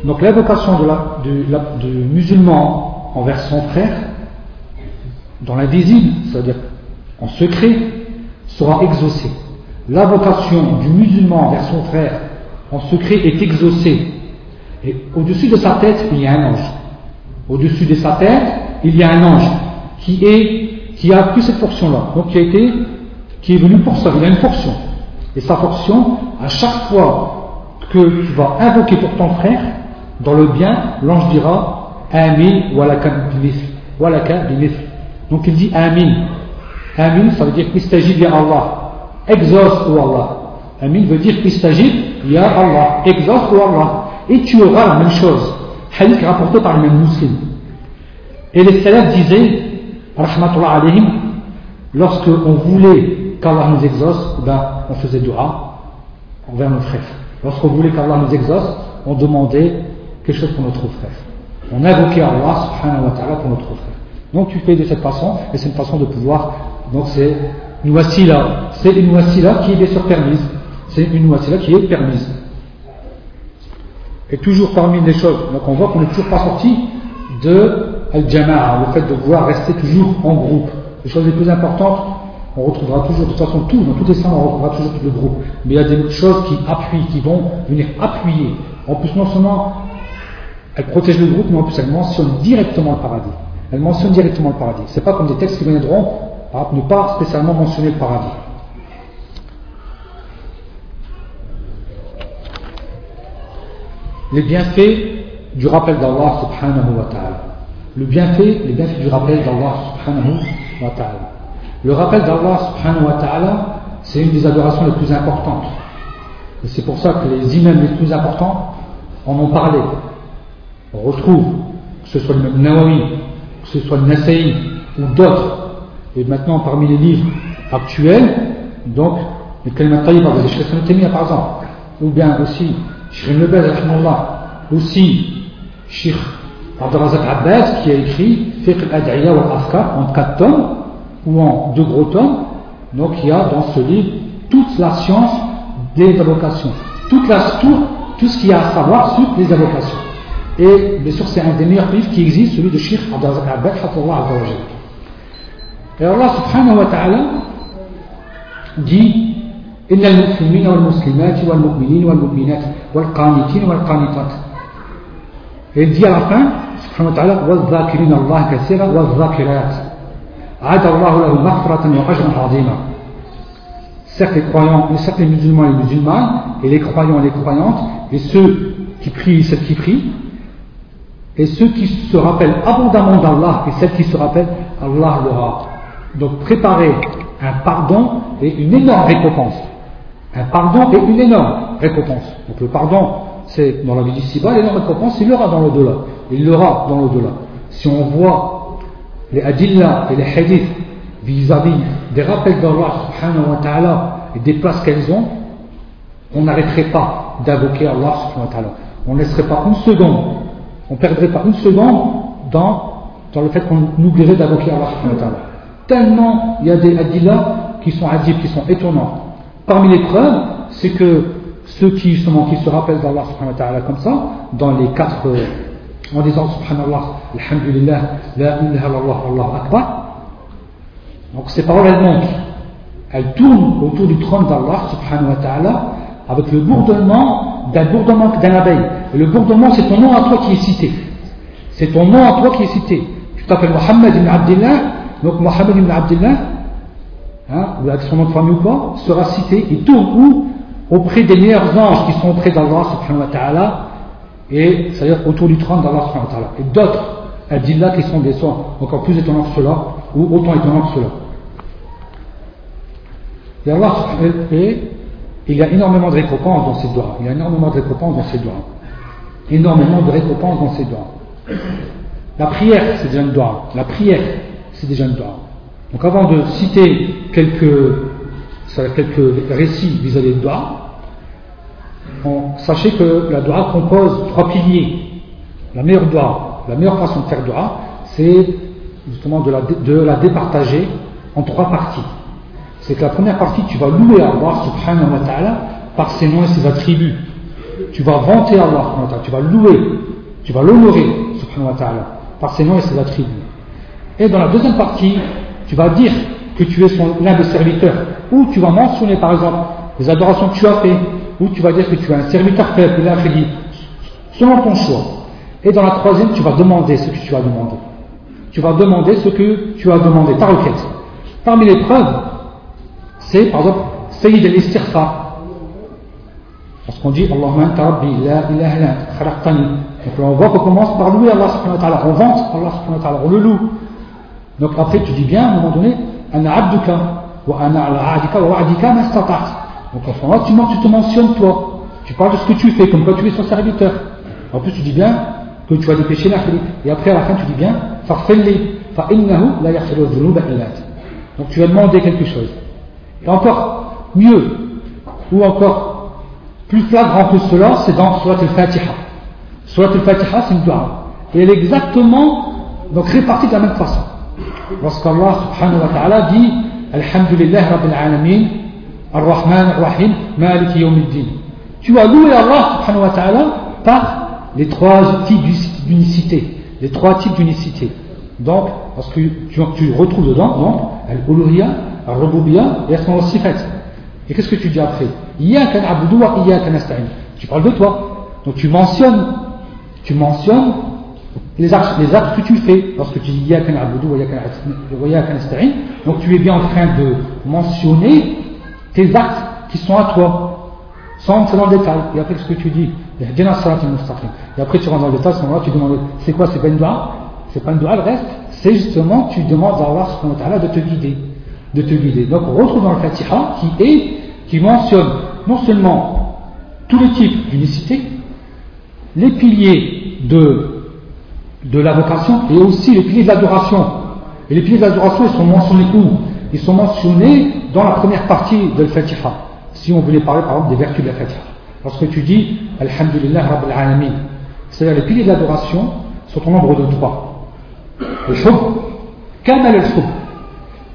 donc l'invocation du, musulman envers son frère dans l'invisible, c'est-à-dire en secret, sera exaucée la vocation du musulman vers son frère en secret est exaucée. Et au-dessus de sa tête, il y a un ange. Au-dessus de sa tête, il y a un ange qui, a pris cette fonction-là. Donc qui a été, qui est venu pour ça. Il a une fonction. Et sa fonction, à chaque fois que tu vas invoquer pour ton frère, dans le bien, l'ange dira Amin walaka bimith. Donc il dit Amin. Amin, ça veut dire s'agit bien Allah exauce, ou Allah. Amin veut dire s'agit Ya Allah, exauce, ou Allah. Et tu auras la même chose. Hadith rapporté par le même musulman. Et les salafs disaient, rahmatullah alayhim, lorsque on voulait qu'Allah nous exauce, ben, on faisait dua envers nos frères. Lorsqu'on voulait qu'Allah nous exauce, on demandait quelque chose pour notre frère. On invoquait Allah subhanahu wa ta'ala pour notre frère. Donc tu fais de cette façon, et c'est une façon de pouvoir, donc c'est une là, c'est une là qui est bien sûr permise. C'est une là qui est permise. Et toujours parmi les choses, donc on voit qu'on n'est toujours pas sorti de Al-Jama'a, le fait de pouvoir rester toujours en groupe. Les choses les plus importantes, on retrouvera toujours, de toute façon, tout, dans toutes les sens, on retrouvera toujours tout le groupe. Mais il y a des choses qui appuient, qui vont venir appuyer. En plus, non seulement elles protègent le groupe, mais en plus elles mentionnent directement le paradis. Elles mentionnent directement le paradis. C'est pas comme des textes qui viendront ne pas spécialement mentionner le paradis. Les bienfaits du rappel d'Allah subhanahu wa ta'ala. Le bienfait, les bienfaits du rappel d'Allah subhanahu wa ta'ala. Le rappel d'Allah subhanahu wa ta'ala, c'est une des adorations les plus importantes. Et c'est pour ça que les imams les plus importants en ont parlé. On retrouve, que ce soit le Nawawi, que ce soit le Nasaï ou d'autres, et maintenant parmi les livres actuels, donc les Kalimat Sheikh Temia par exemple, ou bien aussi Sheikh Nebel, aussi Sheikh Abdelrazak Abbas qui a écrit Fiqh al-Ad'iya wa Afkar en quatre tomes, ou en deux gros tomes, donc il y a dans ce livre toute la science des avocations, toute la, tout, tout ce qu'il y a à savoir sur les avocations. Et bien sûr, c'est un des meilleurs livres qui existe, celui de Sheikh Abdel Abad, Et Allah subhanahu wa ta'ala dit إن المسلمين والمسلمات والمؤمنين والمؤمنات والقانتين والقانتات Et il dit à la fin, subhanahu wa ta'ala, وَالذَّاكِرِينَ اللَّهَ كَثِيرًا وَالذَّاكِرَاتِ عَدَ اللَّهُ لَهُ مَغْفِرَةً وَأَجْرًا عَظِيمًا Certes les croyants, certes les musulmans et les musulmanes, et les croyants et les croyantes, et ceux qui prient et celles qui prient, et ceux qui se rappellent abondamment d'Allah et celles qui se rappellent, Allah l'aura. Donc préparez un pardon et une énorme récompense. Un pardon et une énorme récompense. Donc le pardon, c'est dans la vie d'ici-bas, l'énorme récompense, il l'aura dans l'au-delà. Il l'aura dans l'au-delà. Si on voit les adillas et les hadiths vis-à-vis des rappels d'Allah et des places qu'elles ont, on n'arrêterait pas d'invoquer Allah. On ne laisserait pas une seconde, on perdrait pas une seconde dans, dans le fait qu'on oublierait d'invoquer Allah. Tellement il y a des adillas qui sont adibs, qui sont étonnants. Parmi les preuves, c'est que ceux qui, justement, qui se rappellent d'Allah subhanahu wa ta'ala comme ça, dans les quatre, euh, en disant subhanallah, alhamdulillah, la ilaha illallah, Allah akbar, donc ces paroles elles montent, elles tournent autour du trône d'Allah subhanahu wa ta'ala avec le bourdonnement d'un bourdonnement d'un abeille. Et le bourdonnement, c'est ton nom à toi qui est cité. C'est ton nom à toi qui est cité. Tu t'appelles Mohammed ibn Abdullah, donc Mohammed ibn Abdullah, hein, ou avec son nom de famille ou quoi, sera cité, il tourne où Auprès des meilleurs anges qui sont auprès d'Allah subhanahu wa ta'ala, et c'est-à-dire autour du trône d'Allah subhanahu wa ta'ala. Et d'autres qui sont des sons encore plus étonnants que cela, ou autant étonnants que cela. Et, Allah, et il y a énormément de récompenses dans ces doigts. Il y a énormément de récompenses dans ces doigts. Énormément de récompenses dans ces doigts. La prière, c'est déjà une doigt. La prière, c'est déjà une doigt. Donc avant de citer quelques, récits vis-à-vis de doigt, sachez que la doigt compose trois piliers. La meilleure doigt, la meilleure façon de faire doigt, c'est justement de la départager en trois parties. C'est que la première partie, tu vas louer Allah subhanahu wa ta'ala par ses noms et ses attributs. Tu vas vanter Allah tu vas louer, tu vas l'honorer subhanahu wa ta'ala par ses noms et ses attributs. Et dans la deuxième partie, tu vas dire que tu es l'un des serviteurs, ou tu vas mentionner par exemple les adorations que tu as fait, ou tu vas dire que tu es un serviteur faible, selon ton choix. Et dans la troisième, tu vas demander ce que tu as demandé. Tu vas demander ce que tu as demandé, ta requête. Parmi les preuves, c'est par exemple Sayyid al-Istighfar. Lorsqu'on dit Allahumma anta rabbi, la ilaha illa khalaqtani. Donc là, on voit qu'on commence par louer Allah subhanahu wa ta'ala. On vante Allah subhanahu wa ta'ala, on le loue. Donc après, tu dis bien à un moment donné, Ana abduka, wa ana ala adika wa wa'adika ma Donc en ce moment-là, tu, tu te mentionnes toi. Tu parles de ce que tu fais, comme quand tu es son serviteur. En plus, tu dis bien que tu as des péchés Et après, à la fin, tu dis bien, farfelli, fa innahu la yaghfiru dhunuba illa Donc tu vas demander quelque chose. Et encore mieux, ou encore plus flagrant que cela, c'est dans Surat al-Fatiha. Surat al-Fatiha, c'est une dua. Et elle est exactement donc répartie de la même façon. Lorsqu'Allah subhanahu wa ta'ala dit Alhamdulillah Rabbil Alamin, Ar-Rahman Ar-Rahim, Malik Yawmiddin. Tu as loué Allah subhanahu wa ta'ala par les trois types d'unicité. Les trois types d'unicité. Donc, parce que tu, retrouves dedans, donc, Al-Uluhiyya, Al-Rububiyya et wa Sifat. Et qu'est-ce que tu dis après? Tu parles de toi. Donc tu mentionnes, tu mentionnes les actes, que tu fais lorsque tu dis donc tu es bien en train de mentionner tes actes qui sont à toi sans entrer dans le détail. Et après ce que tu dis? Et après tu rentres dans le détail à ce moment-là tu demandes c'est quoi c'est pas une doigt c'est pas une le reste c'est justement tu demandes à Allah de te guider de te guider. Donc on retrouve dans le Fatiha qui est, qui mentionne non seulement tous les types d'unicité, les piliers de, de la vocation et aussi les piliers de l'adoration. Et les piliers de l'adoration, ils sont mentionnés où? Ils sont mentionnés dans la première partie de Fatiha. Si on voulait parler par exemple des vertus de la Fatiha. Lorsque tu dis Alhamdulillah Rabbil Alamin, c'est-à-dire les piliers de l'adoration sont au nombre de trois. Le shub, kamal al-shub,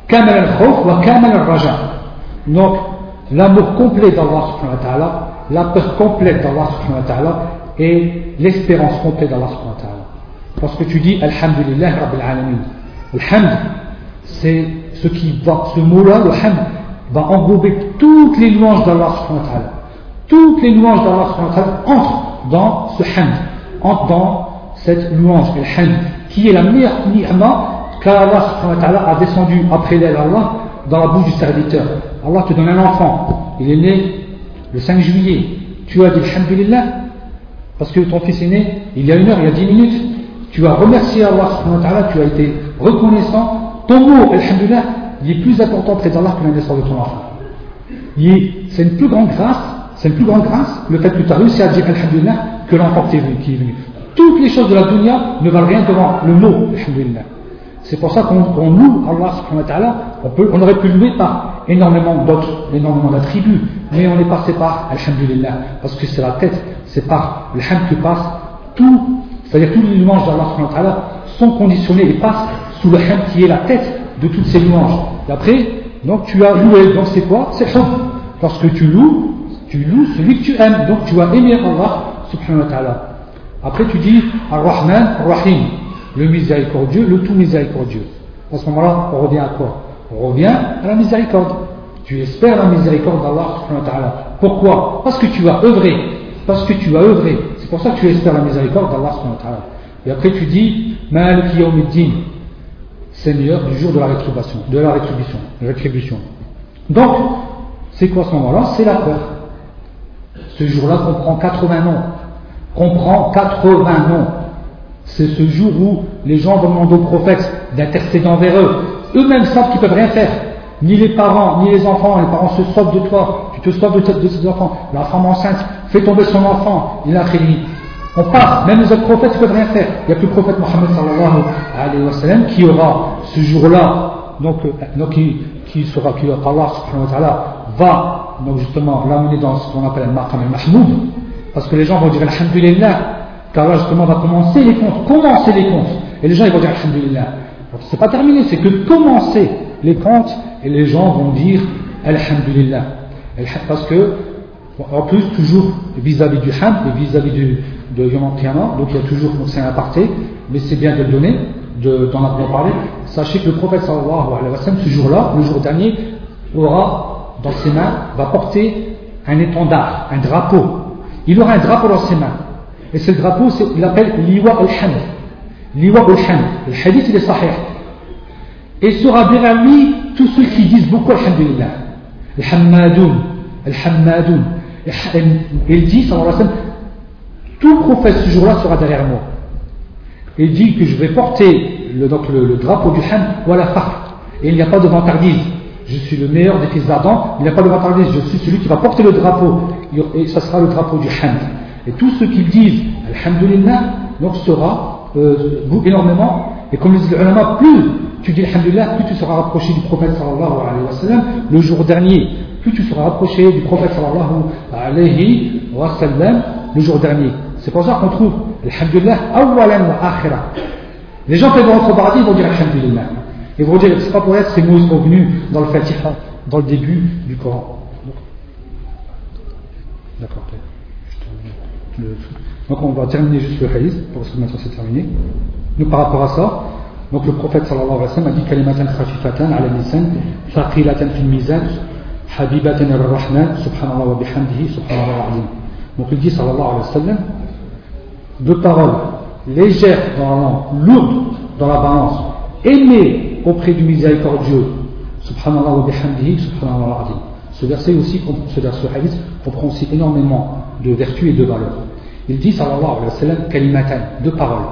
Kamal al-khawf wa kamal al-raja. Donc, l'amour complet d'Allah la peur complète d'Allah et l'espérance complète d'Allah. Parce que tu dis Alhamdulillah Rabbil Alamin. Alhamd, c'est ce qui va, ce mot-là, le hamd, va englober toutes les louanges d'Allah. Toutes les louanges d'Allah entrent dans ce hamd, entrent dans cette louange, le hamd, qui est la meilleure ni'ma ta'ala a descendu après l'Allah Allah dans la bouche du serviteur. Allah te donne un enfant, il est né le 5 juillet, tu as dit Alhamdulillah, parce que ton fils est né il y a une heure, il y a dix minutes, tu as remercié Allah tu as été reconnaissant, ton mot, Alhamdulillah, il est plus important près d'Allah que la naissance de ton enfant. C'est une plus grande grâce, c'est une plus grande grâce, le fait que tu as réussi à dire Alhamdulillah, que l'enfant qui est venu. Toutes les choses de la dunya ne valent rien devant le mot, Alhamdulillah. C'est pour ça qu'on loue Allah subhanahu wa on, on aurait pu louer par énormément d'autres, énormément d'attributs, mais on est passé par Alhamdulillah, parce que c'est la tête, c'est par le hamd que passe tout, c'est-à-dire tous les louanges d'Allah subhanahu wa ta'ala sont conditionnés et passent sous le hamd qui est la tête de toutes ces louanges. Et après, donc tu as loué, donc c'est quoi? C'est hub. Lorsque tu loues, tu loues celui que tu aimes, donc tu as aimé Allah subhanahu wa ta'ala. Après tu dis Ar-Rahman, Ar-Rahim le miséricordieux, le tout miséricordieux. À ce moment-là, on revient à quoi On revient à la miséricorde. Tu espères la miséricorde d'Allah. Pourquoi Parce que tu as œuvré. Parce que tu as œuvré. C'est pour ça que tu espères la miséricorde d'Allah. Et après tu dis Malik Seigneur du jour de la rétribution. De la rétribution. rétribution. Donc, c'est quoi ce moment-là C'est la peur. Ce jour-là comprend 80 noms. Comprend 80 noms c'est ce jour où les gens vont demander aux prophètes d'intercéder envers eux. Eux-mêmes savent qu'ils ne peuvent rien faire. Ni les parents, ni les enfants. Les parents se sauvent de toi. Tu te sauves de, de tes enfants. La femme enceinte fait tomber son enfant. Il a créé. On part. Même les autres prophètes ne peuvent rien faire. Il n'y a que le prophète Mohammed sallallahu qui aura ce jour-là, donc, euh, donc qui, qui sera, qui Allah subhanahu wa ta'ala va, donc justement, l'amener dans ce qu'on appelle un maqam al-mahmoud. Parce que les gens vont dire Alhamdulillah, car là justement va commencer les comptes, commencer les comptes. Et les gens ils vont dire Alhamdulillah. C'est pas terminé, c'est que commencer les comptes et les gens vont dire Alhamdulillah. Parce que, en plus, toujours vis-à-vis du Hamd et vis-à-vis de Yom donc il y a toujours, c'est un aparté, mais c'est bien de le donner, d'en avoir parlé. Sachez que le prophète sallallahu alayhi wa sallam, ce jour-là, le jour dernier, aura dans ses mains, va porter un étendard, un drapeau. Il aura un drapeau dans ses mains. Et ce drapeau, il l'appelle Liwa al-Hamd. Liwa al-Hamd. Le hadith, il est sahih. Et sera derrière lui tous ceux qui disent beaucoup Alhamdulillah. Al-Hammadoun. Al-Hammadoun. Il dit, sallallahu alayhi tout prophète ce jour-là sera derrière moi. Il dit que je vais porter le, donc le, drapeau du Hamd ou à la. Et il n'y a pas de vantardise. Je suis le meilleur des fils d'Adam. Il n'y a pas de vantardise. Je suis celui qui va porter le drapeau. Et ça sera le drapeau du Hamd. Et tous ceux qui disent Alhamdulillah, donc sera euh, énormément. Et comme le dit ulama, plus tu dis Alhamdulillah, plus tu seras rapproché du prophète sallallahu alayhi wa sallam le jour dernier. Plus tu seras rapproché du prophète sallallahu alayhi wa sallam le jour dernier. C'est pour ça qu'on trouve Alhamdulillah awalan wa akhira. Les gens qui vont entre paradis vont dire Alhamdulillah. Ils vont dire, c'est pas pour être ces mots sont venus dans le Fatiha, dans le début du Coran. D'accord. Donc on va terminer juste le hadith pour que maintenant c'est terminé. Donc par rapport à ça, donc le prophète sallallahu alayhi wa sallam a dit kalimatan khafifatan ala lisan, thaqilatan fil mizan, habibatan ar-rahman, subhanallah wa bihamdihi, subhanallah azim. Donc il dit sallallahu alayhi wa sallam, deux paroles légères dans la langue, lourdes dans la balance, aimées auprès du miséricordieux, subhanallah wa bihamdihi, subhanallah azim. Ce verset aussi, ce verset hadith, comprend aussi énormément de vertus et de valeurs. Il dit, sallallahu alayhi wa sallam, kalimatan, deux paroles,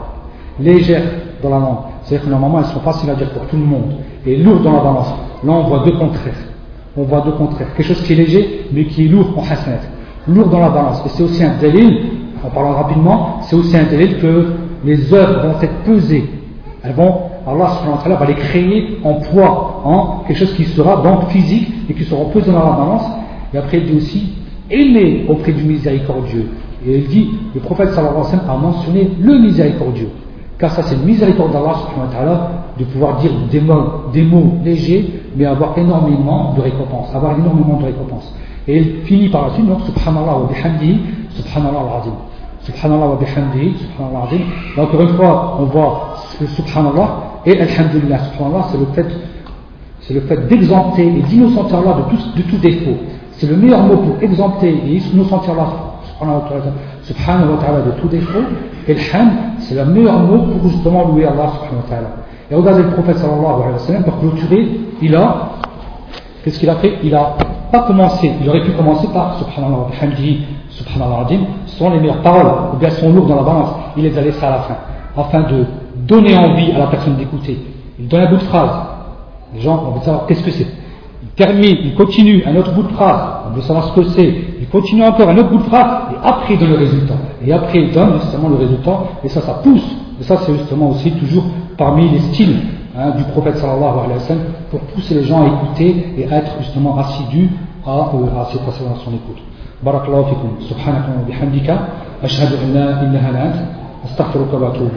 légères dans la langue. C'est-à-dire que normalement elles sont faciles à dire pour tout le monde, et lourdes dans la balance. Là on voit deux contraires. On voit deux contraires. Quelque chose qui est léger, mais qui est lourd en hasanat. Lourd dans la balance. Et c'est aussi un délil, en parlant rapidement, c'est aussi un délil que les œuvres vont être pesées. Elles vont, Allah va les créer en poids, en quelque chose qui sera donc physique et qui sera pesé dans la balance. Et après il dit aussi, aimer auprès du miséricordieux. Et il dit, le prophète sallallahu alayhi wa a mentionné le miséricordieux. Car ça c'est le miséricorde d'Allah de pouvoir dire des mots, des mots légers, mais avoir énormément de récompenses, avoir énormément de récompenses. Et il finit par la suite, donc, subhanallah wa bihamdihi, subhanallah al-azim. Subhanallah wa bihamdihi, subhanallah azim. encore une fois, on voit le subhanallah et alhamdulillah. Subhanallah, c'est le fait, c'est le fait d'exempter et d'innocenter Allah de tout, de tout défaut. C'est le meilleur mot pour exempter et innocenter Allah subhanahu wa ta'ala de tout défaut. Et le ham, c'est le meilleur mot pour justement louer Allah subhanahu wa ta'ala. Et regardez le prophète sallallahu alayhi wa sallam, pour clôturer, il a, qu'est-ce qu'il a fait? Il a pas commencé, il aurait pu commencer par subhanallah bihamdihi, subhanallah ce sont les meilleures paroles, ou bien sont lourdes dans la balance, il les a laissées à la fin, afin de donner envie à la personne d'écouter. Il donne un bout de phrase, les gens ont envie de savoir qu'est-ce que c'est. Il termine, il continue un autre bout de phrase, on veut savoir ce que c'est, il continue encore un autre bout de phrase, après dans le résultat. Et après, il donne justement le résultat, et ça, ça pousse. Et ça, c'est justement aussi toujours parmi les styles hein, du prophète sallallahu alayhi wa sallam pour pousser les gens à écouter et à être justement assidus à, euh, à, ses procédures à son écoute. Barakallahu fikum, subhanakum wa bihamdika, ashhadu an illa ant, astaghfiruka wa atubu.